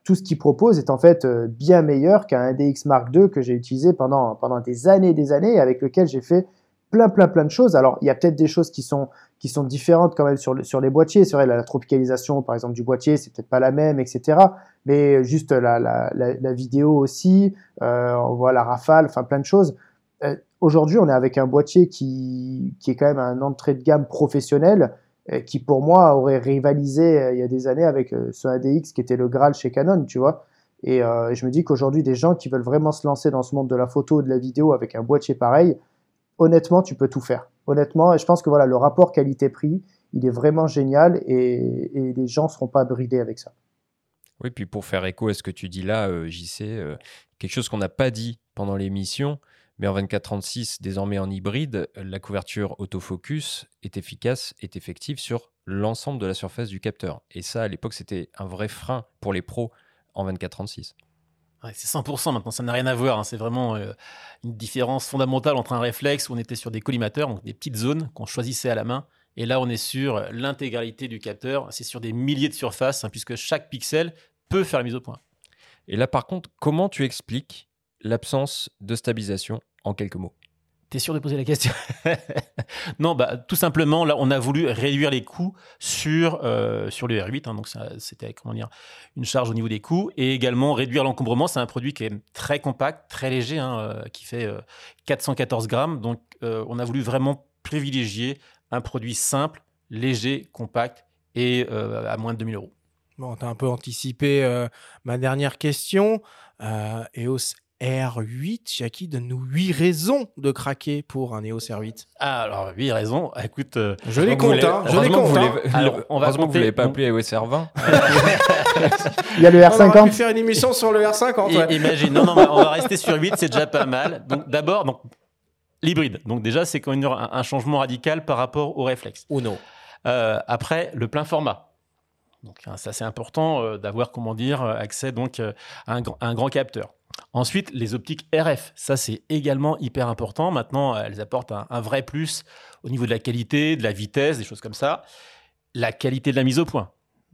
tout ce qu'il propose est en fait euh, bien meilleur qu'un DX Mark II que j'ai utilisé pendant, pendant des années et des années, avec lequel j'ai fait plein, plein, plein de choses. Alors, il y a peut-être des choses qui sont, qui sont différentes quand même sur, sur les boîtiers. C'est vrai, la, tropicalisation, par exemple, du boîtier, c'est peut-être pas la même, etc. Mais juste la, la, la, vidéo aussi, euh, on voit la rafale, enfin, plein de choses. Euh, aujourd'hui, on est avec un boîtier qui, qui est quand même un entrée de gamme professionnel, euh, qui pour moi aurait rivalisé il y a des années avec ce ADX qui était le Graal chez Canon, tu vois. Et je me dis qu'aujourd'hui, des gens qui veulent vraiment se lancer dans ce monde de la photo de la vidéo avec un boîtier pareil, honnêtement, tu peux tout faire. Honnêtement, je pense que voilà, le rapport qualité-prix, il est vraiment génial et, les gens ne seront pas bridés avec ça. Oui, puis pour faire écho à ce que tu dis là, euh, JC, euh, quelque chose qu'on n'a pas dit pendant l'émission, mais en 24-36, désormais en hybride, la couverture autofocus est efficace, est effective sur l'ensemble de la surface du capteur. Et ça, à l'époque, c'était un vrai frein pour les pros en 24-36 c'est 100% maintenant, ça n'a rien à voir. Hein. C'est vraiment euh, une différence fondamentale entre un réflexe où on était sur des collimateurs, donc des petites zones qu'on choisissait à la main. Et là, on est sur l'intégralité du capteur. C'est sur des milliers de surfaces, hein, puisque chaque pixel peut faire la mise au point. Et là, par contre, comment tu expliques l'absence de stabilisation en quelques mots? T'es sûr de poser la question? Non, bah, tout simplement, là, on a voulu réduire les coûts sur, euh, sur le R8. Hein, donc, c'était comment dire, une charge au niveau des coûts. Et également réduire l'encombrement. C'est un produit qui est très compact, très léger, hein, euh, qui fait 414 euh, grammes. Donc, on a voulu vraiment privilégier un produit simple, léger, compact et à moins de 2000 euros. Bon, tu as un peu anticipé ma dernière question. EOS R8, Jackie, donne-nous 8 raisons de craquer pour un EOS R8. Ah, alors 8 raisons, écoute... Euh, je les compte, hein, je les compte. Hein. Alors, on va compter... vous ne l'avez pas appelé EOS R20 Il y a le R50. On va faire une émission sur le R50. Imagine, non, non, on va rester sur 8, c'est déjà pas mal. Donc d'abord, donc, l'hybride. Donc déjà, c'est quand même un, changement radical par rapport au réflexe. Ou non. Euh, après, le plein format. Donc hein, ça, c'est important euh, d'avoir, comment dire, accès donc, à un, à un grand capteur. Ensuite, les optiques RF, ça c'est également hyper important. Maintenant, elles apportent un, vrai plus au niveau de la qualité, de la vitesse, des choses comme ça. La qualité de la mise au point.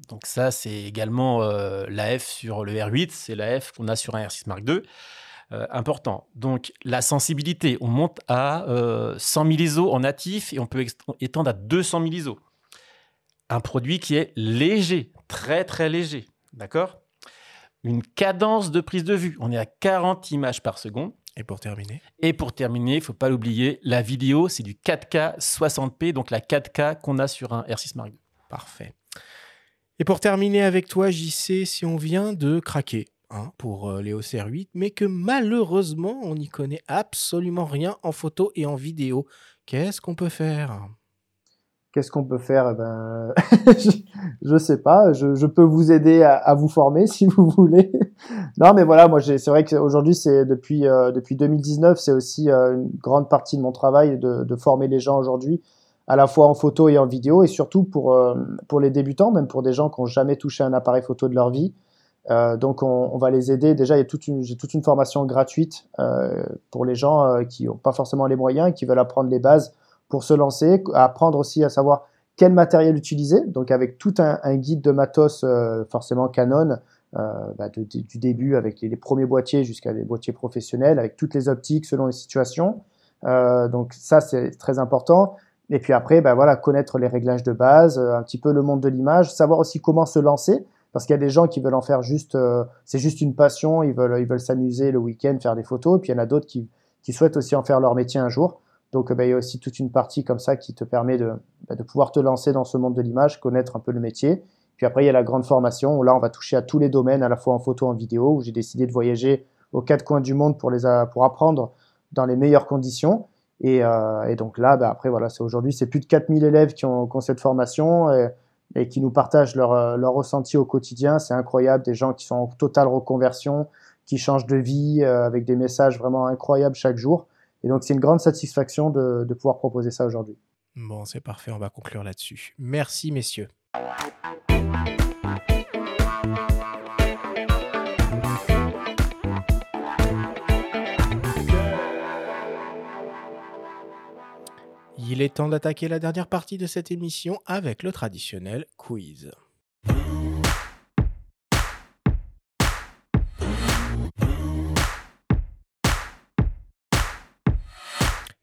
Donc ça, c'est également euh, l'AF sur le R8, c'est l'AF qu'on a sur un R6 Mark II. Euh, important. Donc la sensibilité, on monte à 100 000 ISO en natif et on peut étendre à 200 000 ISO. Un produit qui est léger, très très léger. D'accord? Une cadence de prise de vue. On est à 40 images par seconde. Et pour terminer? Et pour terminer, il faut pas l'oublier, la vidéo, c'est du 4K 60p, donc la 4K qu'on a sur un R6 Mark II. Parfait. Et pour terminer avec toi, JC, si on vient de craquer hein, pour euh, les OCR8, mais que malheureusement, on n'y connaît absolument rien en photo et en vidéo, qu'est-ce qu'on peut faire? Qu'est-ce qu'on peut faire? Eh ben, Je ne sais pas. Je, peux vous aider à, vous former si vous voulez. non, mais voilà, moi, c'est vrai qu'aujourd'hui, depuis euh, depuis 2019, c'est aussi euh, une grande partie de mon travail de, former les gens aujourd'hui, à la fois en photo et en vidéo, et surtout pour euh, pour les débutants, même pour des gens qui n'ont jamais touché un appareil photo de leur vie. donc, on, va les aider. Déjà, j'ai toute une formation gratuite pour les gens qui n'ont pas forcément les moyens, et qui veulent apprendre les bases pour se lancer, apprendre aussi à savoir quel matériel utiliser, donc avec tout un, guide de matos euh, forcément Canon, euh, bah, du début avec les, premiers boîtiers jusqu'à des boîtiers professionnels, avec toutes les optiques selon les situations. Euh, donc ça c'est très important. Et puis après, bah, voilà, connaître les réglages de base, un petit peu le monde de l'image, savoir aussi comment se lancer, parce qu'il y a des gens qui veulent en faire juste, c'est juste une passion, ils veulent, ils veulent s'amuser le week-end, faire des photos, et puis il y en a d'autres qui, qui souhaitent aussi en faire leur métier un jour. Donc bah, il y a aussi toute une partie comme ça qui te permet de, bah, de pouvoir te lancer dans ce monde de l'image, connaître un peu le métier. Puis après, il y a la grande formation où là, on va toucher à tous les domaines, à la fois en photo, en vidéo, où j'ai décidé de voyager aux quatre coins du monde pour, les, pour apprendre dans les meilleures conditions. Et, euh, et donc là, bah, après, voilà, c'est aujourd'hui, c'est plus de 4000 élèves qui ont, qui ont cette formation et, et, qui nous partagent leur, leur ressenti au quotidien. C'est incroyable, des gens qui sont en totale reconversion, qui changent de vie euh, avec des messages vraiment incroyables chaque jour. Et donc, c'est une grande satisfaction de, pouvoir proposer ça aujourd'hui. Bon, c'est parfait, on va conclure là-dessus. Merci, messieurs. Il est temps d'attaquer la dernière partie de cette émission avec le traditionnel quiz.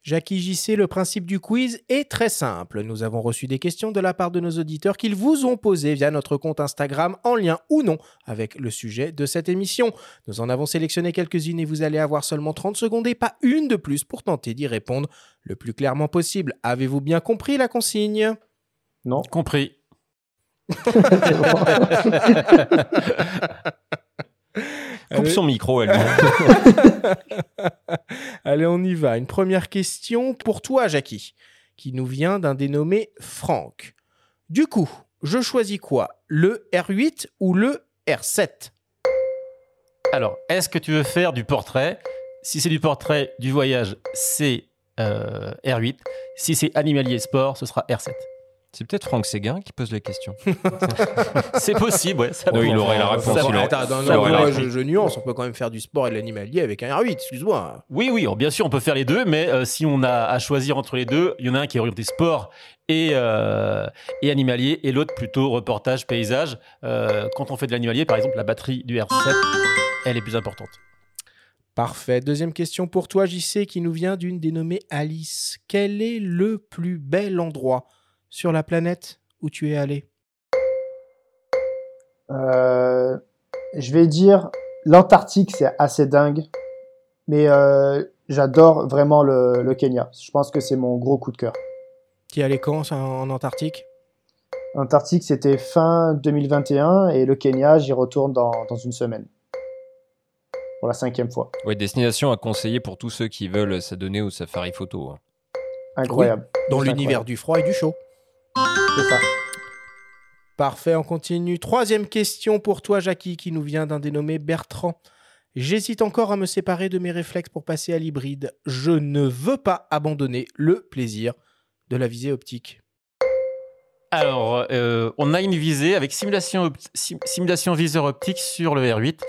Jackie JC, le principe du quiz est très simple. Nous avons reçu des questions de la part de nos auditeurs qu'ils vous ont posées via notre compte Instagram en lien ou non avec le sujet de cette émission. Nous en avons sélectionné quelques-unes et vous allez avoir seulement 30 secondes et pas une de plus pour tenter d'y répondre le plus clairement possible. Avez-vous bien compris la consigne? Non. Compris. Coupe Allez. son micro, elle. Allez, on y va. Une première question pour toi, Jackie, qui nous vient d'un dénommé Franck. Du coup, je choisis quoi Le R8 ou le R7 Alors, est-ce que tu veux faire du portrait? Si c'est du portrait du voyage, c'est euh, R8. Si c'est animalier sport, ce sera R7. C'est peut-être Franck Séguin qui pose la question. C'est possible, ouais. ça Oui, il aurait la réponse. ça il peut- aurait- Attends, non, ça non, aurait moi, la je, nuance. On peut quand même faire du sport et de l'animalier avec un R8, excuse-moi. Oui, oui, alors bien sûr, on peut faire les deux, mais euh, si on a à choisir entre les deux, il y en a un qui est orienté sport et, euh, et animalier, et l'autre plutôt reportage, paysage. Euh, quand on fait de l'animalier, par exemple, la batterie du R7, elle est plus importante. Parfait. Deuxième question pour toi, JC, qui nous vient d'une dénommée Alice. Quel est le plus bel endroit sur la planète où tu es allé? Euh, je vais dire l'Antarctique, c'est assez dingue, mais euh, j'adore vraiment le, le Kenya. Je pense que c'est mon gros coup de cœur. Tu es allé quand en Antarctique? Antarctique, c'était fin 2021 et le Kenya, j'y retourne dans, dans une semaine. Pour la cinquième fois. Ouais, destination à conseiller pour tous ceux qui veulent s'adonner au safari photo. hein. Incroyable. Dans l'univers du froid et du chaud. C'est ça. Parfait, on continue. Troisième question pour toi, Jackie, qui nous vient d'un dénommé Bertrand. J'hésite encore à me séparer de mes réflexes pour passer à l'hybride. Je ne veux pas abandonner le plaisir de la visée optique. Alors, euh, on a une visée avec simulation, sim- simulation viseur optique sur le R8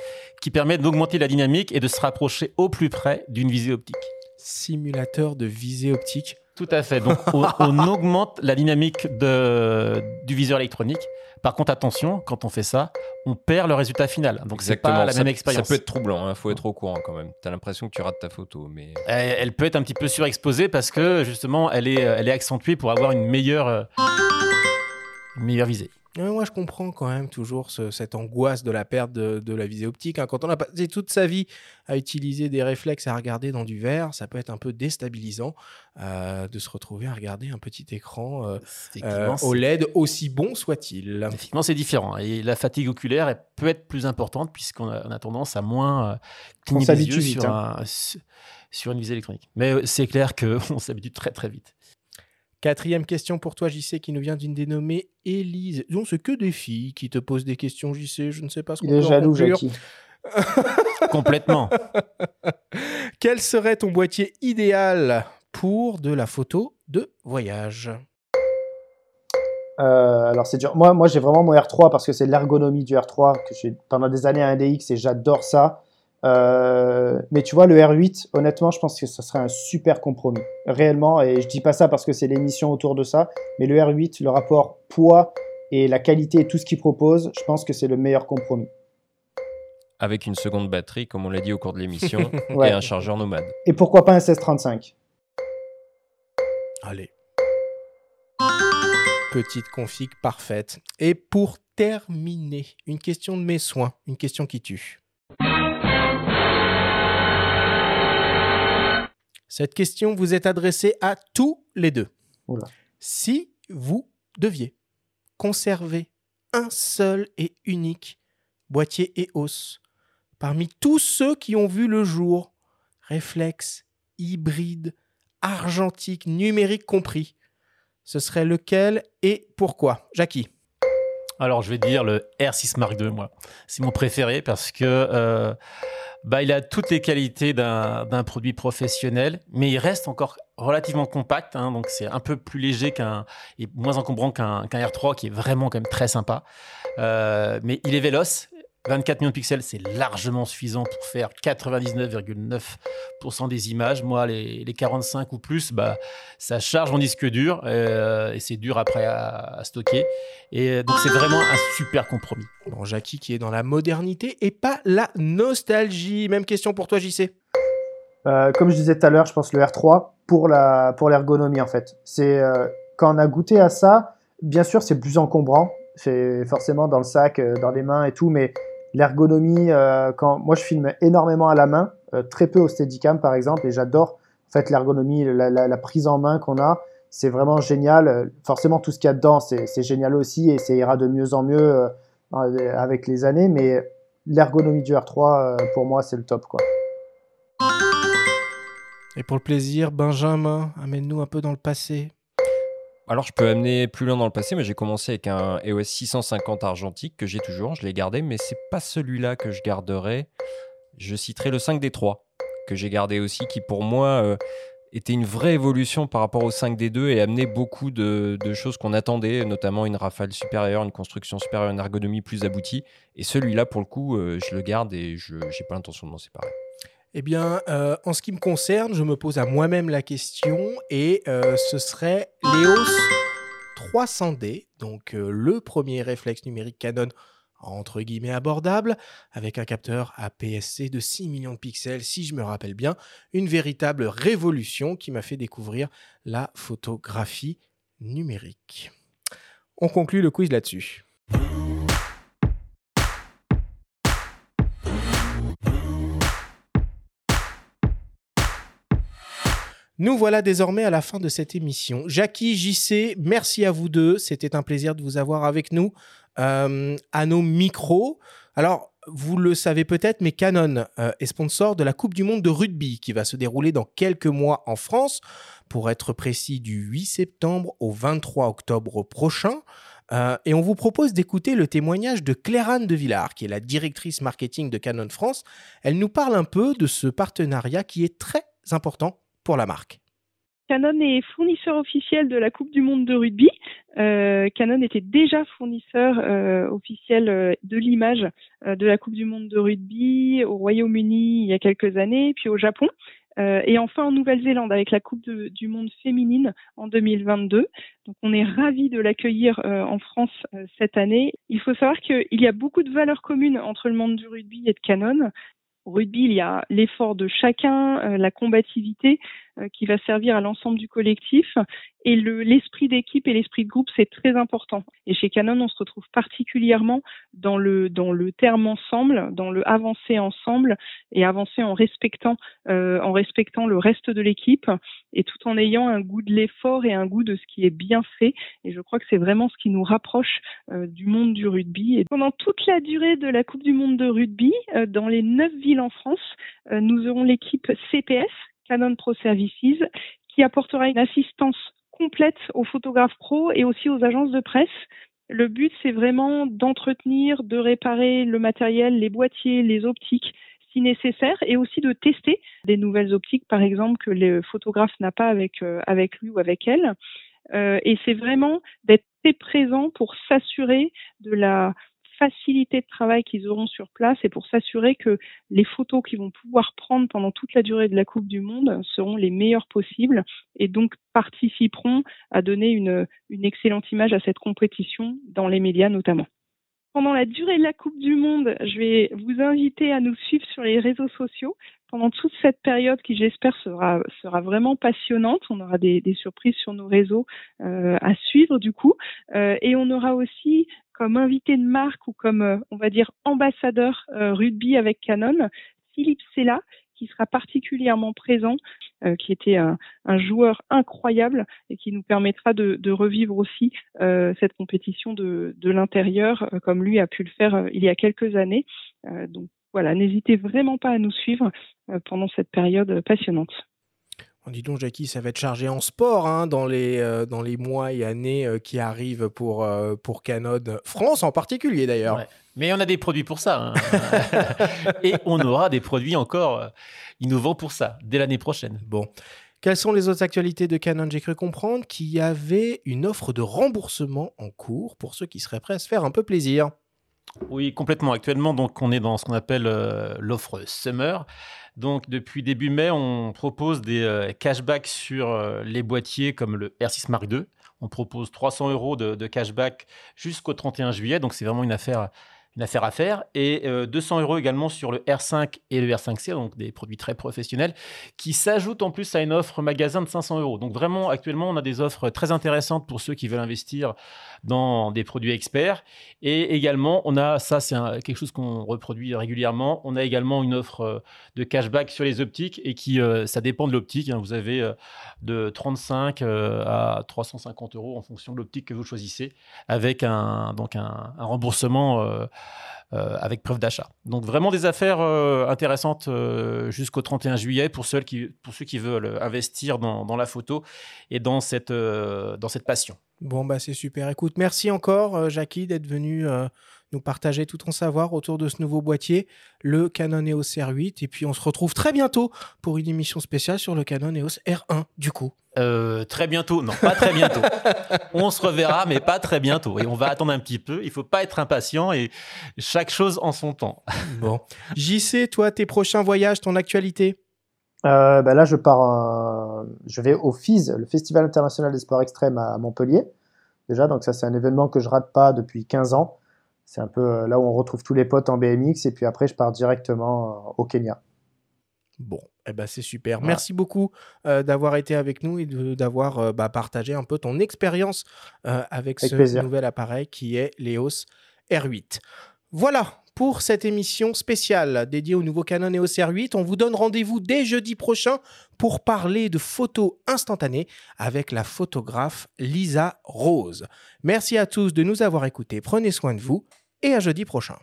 qui permet d'augmenter la dynamique et de se rapprocher au plus près d'une visée optique. Simulateur de visée optique. Tout à fait. Donc, on, on augmente la dynamique de, du viseur électronique. Par contre, attention, quand on fait ça, on perd le résultat final. Donc, c'est pas la ça, même ça expérience. peut être troublant, il faut être au courant quand même. T'as l'impression que tu rates ta photo, mais Elle, elle peut être un petit peu surexposée parce que justement, elle est, elle est accentuée pour avoir une meilleure, euh, une meilleure visée. Moi, je comprends quand même toujours ce- cette angoisse de la perte de, de la visée optique. hein. Quand on a passé toute sa vie à utiliser des réflexes à regarder dans du verre, ça peut être un peu déstabilisant euh, de se retrouver à regarder un petit écran euh, euh, OLED, aussi bon soit-il. Effectivement, c'est différent. Et la fatigue oculaire elle peut être plus importante puisqu'on a, tendance à moins euh, cligner yeux vite, sur, hein. un- sur une visée électronique. Mais euh, c'est clair qu'on s'habitue très très vite. Quatrième question pour toi, JC, qui nous vient d'une dénommée Élise. Non, c'est que des filles qui te posent des questions, JC. Je ne sais pas ce qu'on peut en jaloux, conclure. Jackie. Complètement. Quel serait ton boîtier idéal pour de la photo de voyage? Euh, alors c'est dur. Moi, moi j'ai vraiment mon R3 parce que c'est l'ergonomie du R3 que j'ai pendant des années à DX et j'adore ça. Euh, mais tu vois, le R8, honnêtement, je pense que ça serait un super compromis. Réellement, et je dis pas ça parce que c'est l'émission autour de ça, mais le R8, le rapport poids et la qualité et tout ce qu'il propose, je pense que c'est le meilleur compromis. avec une seconde batterie, comme on l'a dit au cours de l'émission, Ouais. et un chargeur nomade. Et pourquoi pas un 1635 Allez. Petite config parfaite. Et pour terminer, une question de mes soins, une question qui tue. Cette question vous est adressée à tous les deux. Oula. Si vous deviez conserver un seul et unique boîtier EOS parmi tous ceux qui ont vu le jour, réflexe, hybride, argentique, numérique compris, ce serait lequel et pourquoi? Jackie Alors, je vais dire le R6 Mark II, moi. C'est mon préféré parce que euh, bah, il a toutes les qualités d'un produit professionnel, mais il reste encore relativement compact. hein, donc, c'est un peu plus léger et moins encombrant qu'un qu'un R3 qui est vraiment quand même très sympa. Euh, mais il est véloce. 24 millions de pixels, c'est largement suffisant pour faire 99,9% des images. Moi, les, les 45 ou plus, bah, ça charge mon disque dur euh, et c'est dur après à, à stocker. Et euh, donc, c'est vraiment un super compromis. Bon, Jackie qui est dans la modernité et pas la nostalgie. Même question pour toi, JC. Euh, comme je disais tout à l'heure, je pense le R3 pour la pour l'ergonomie en fait. C'est euh, quand on a goûté à ça, bien sûr c'est plus encombrant, c'est forcément dans le sac, dans les mains et tout, mais l'ergonomie, euh, quand moi je filme énormément à la main, euh, très peu au Steadicam par exemple, et j'adore en l'ergonomie, la, prise en main qu'on a, c'est vraiment génial. Forcément tout ce qu'il y a dedans, c'est génial aussi et ça ira de mieux en mieux euh, avec les années, mais l'ergonomie du R3 euh, pour moi c'est le top. Et pour le plaisir, Benjamin, amène-nous un peu dans le passé. Alors, je peux amener plus loin dans le passé, mais j'ai commencé avec un EOS 650 argentique que j'ai toujours, je l'ai gardé, mais c'est pas celui-là que je garderai. Je citerai le 5D3 que j'ai gardé aussi, qui pour moi euh, était une vraie évolution par rapport au 5D2 et amenait beaucoup de, choses qu'on attendait, notamment une rafale supérieure, une construction supérieure, une ergonomie plus aboutie. Et celui-là, pour le coup, euh, je le garde et je n'ai pas l'intention de m'en séparer. Eh bien, euh, en ce qui me concerne, je me pose à moi-même la question et euh, ce serait l'EOS 300D, donc euh, le premier réflexe numérique Canon entre guillemets abordable, avec un capteur APS-C de 6 millions de pixels, si je me rappelle bien, une véritable révolution qui m'a fait découvrir la photographie numérique. On conclut le quiz là-dessus. Nous voilà désormais à la fin de cette émission. Jackie, JC, merci à vous deux. C'était un plaisir de vous avoir avec nous euh, à nos micros. Alors, vous le savez peut-être, mais Canon euh, est sponsor de la Coupe du Monde de rugby qui va se dérouler dans quelques mois en France, pour être précis du 8 septembre au 23 octobre prochain. Euh, et on vous propose d'écouter le témoignage de Claire-Anne de Villard, qui est la directrice marketing de Canon France. Elle nous parle un peu de ce partenariat qui est très important la marque. Canon est fournisseur officiel de la Coupe du Monde de rugby. Euh, Canon était déjà fournisseur euh, officiel euh, de l'image de la Coupe du Monde de rugby au Royaume-Uni il y a quelques années, puis au Japon. Et enfin en Nouvelle-Zélande avec la Coupe du Monde féminine en 2022. Donc on est ravis de l'accueillir en France cette année. Il faut savoir qu'il y a beaucoup de valeurs communes entre le monde du rugby et de Canon. Rugby, il y a l'effort de chacun, euh, la combativité qui va servir à l'ensemble du collectif. Et le- l'esprit d'équipe et l'esprit de groupe, c'est très important. Et chez Canon, on se retrouve particulièrement dans le, dans le terme ensemble, dans le avancer ensemble et avancer en respectant, euh, en respectant le reste de l'équipe et tout en ayant un goût de l'effort et un goût de ce qui est bien fait. Et je crois que c'est vraiment ce qui nous rapproche euh, du monde du rugby. Pendant toute la durée de la Coupe du Monde de rugby, euh, dans les neuf villes en France, euh, nous aurons l'équipe CPS, Canon Pro Services, qui apportera une assistance complète aux photographes pro et aussi aux agences de presse. Le but, c'est vraiment d'entretenir, de réparer le matériel, les boîtiers, les optiques si nécessaire et aussi de tester des nouvelles optiques, par exemple, que le photographe n'a pas avec, euh, avec lui ou avec elle. Euh, et c'est vraiment d'être très présent pour s'assurer de la facilité de travail qu'ils auront sur place et pour s'assurer que les photos qu'ils vont pouvoir prendre pendant toute la durée de la Coupe du Monde seront les meilleures possibles et donc participeront à donner une, une excellente image à cette compétition dans les médias notamment. Pendant la durée de la Coupe du Monde, je vais vous inviter à nous suivre sur les réseaux sociaux pendant toute cette période qui, j'espère, sera, vraiment passionnante. On aura des, surprises sur nos réseaux euh, à suivre du coup. Euh, et on aura aussi comme invité de marque ou comme, euh, on va dire, ambassadeur rugby avec Canon, Philippe Sella, qui sera particulièrement présent, euh, qui était un, joueur incroyable et qui nous permettra de, revivre aussi euh, cette compétition de, de l'intérieur, comme lui a pu le faire il y a quelques années. donc voilà, n'hésitez vraiment pas à nous suivre pendant cette période passionnante. Dis donc, Jackie, ça va être chargé en sport hein, dans, les, euh, dans les mois et années euh, qui arrivent pour, euh, pour Canon France en particulier d'ailleurs. Mais on a des produits pour ça. Hein. et on aura des produits encore innovants pour ça dès l'année prochaine. Bon. Quelles sont les autres actualités de Canon J'ai cru comprendre qu'il y avait une offre de remboursement en cours pour ceux qui seraient prêts à se faire un peu plaisir. Oui, complètement. Actuellement, donc, on est dans ce qu'on appelle l'offre Summer. Donc, depuis début mai, on propose des euh, cashbacks sur euh, les boîtiers comme le R6 Mark II. On propose 300 euros de, de cashback jusqu'au 31 juillet. Donc, c'est vraiment une affaire une affaire à faire. Et 200 euh, euros également sur le R5 et le R5C, donc des produits très professionnels, qui s'ajoutent en plus à une offre magasin de 500 euros. Donc vraiment, actuellement, on a des offres très intéressantes pour ceux qui veulent investir dans des produits experts. Et également, on a, ça c'est quelque chose qu'on reproduit régulièrement, on a également une offre euh, de cashback sur les optiques et qui, euh, ça dépend de l'optique. Hein. Vous avez de 35 à 350 euros en fonction de l'optique que vous choisissez, avec un, donc un, un remboursement euh, avec preuve d'achat. Donc vraiment des affaires euh, intéressantes euh, jusqu'au 31 juillet pour ceux qui, pour ceux qui veulent investir dans, la photo et dans cette, dans cette passion. Bon, bah c'est super. Écoute, merci encore, Jackie, d'être venu nous partager tout ton savoir autour de ce nouveau boîtier, le Canon EOS R8. Et puis, on se retrouve très bientôt pour une émission spéciale sur le Canon EOS R1, du coup. Euh, très bientôt, non, pas très bientôt. on se reverra, mais pas très bientôt. Et on va attendre un petit peu. Il faut pas être impatient et chaque chose en son temps. bon. JC, toi, tes prochains voyages, ton actualité? Euh, bah là, je pars, je vais au FIS, le Festival international des sports extrêmes à Montpellier. Déjà, donc ça, c'est un événement que je rate pas depuis 15 ans. C'est un peu euh, là où on retrouve tous les potes en BMX et puis après je pars directement euh, au Kenya. Bon, eh ben c'est super. Merci beaucoup euh, d'avoir été avec nous et d'avoir bah, partagé un peu ton expérience avec, ce nouvel appareil qui est l'EOS R8. Voilà pour cette émission spéciale dédiée au nouveau Canon EOS R8. On vous donne rendez-vous dès jeudi prochain pour parler de photos instantanées avec la photographe Lisa Rose. Merci à tous de nous avoir écoutés. Prenez soin de vous et à jeudi prochain.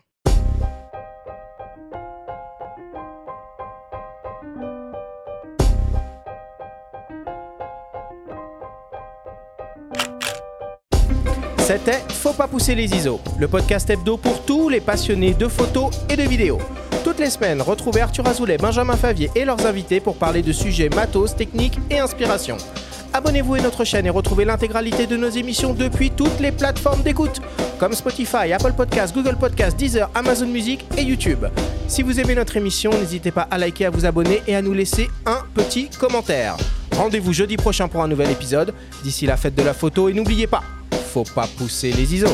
C'était Faut pas pousser les ISO, le podcast hebdo pour tous les passionnés de photos et de vidéos. Toutes les semaines, retrouvez Arthur Azoulay, Benjamin Favier et leurs invités pour parler de sujets matos, techniques et inspiration. Abonnez-vous à notre chaîne et retrouvez l'intégralité de nos émissions depuis toutes les plateformes d'écoute, comme Spotify, Apple Podcasts, Google Podcasts, Deezer, Amazon Music et YouTube. Si vous aimez notre émission, n'hésitez pas à liker, à vous abonner et à nous laisser un petit commentaire. Rendez-vous jeudi prochain pour un nouvel épisode. D'ici la fête de la photo et n'oubliez pas, faut pas pousser les ISO.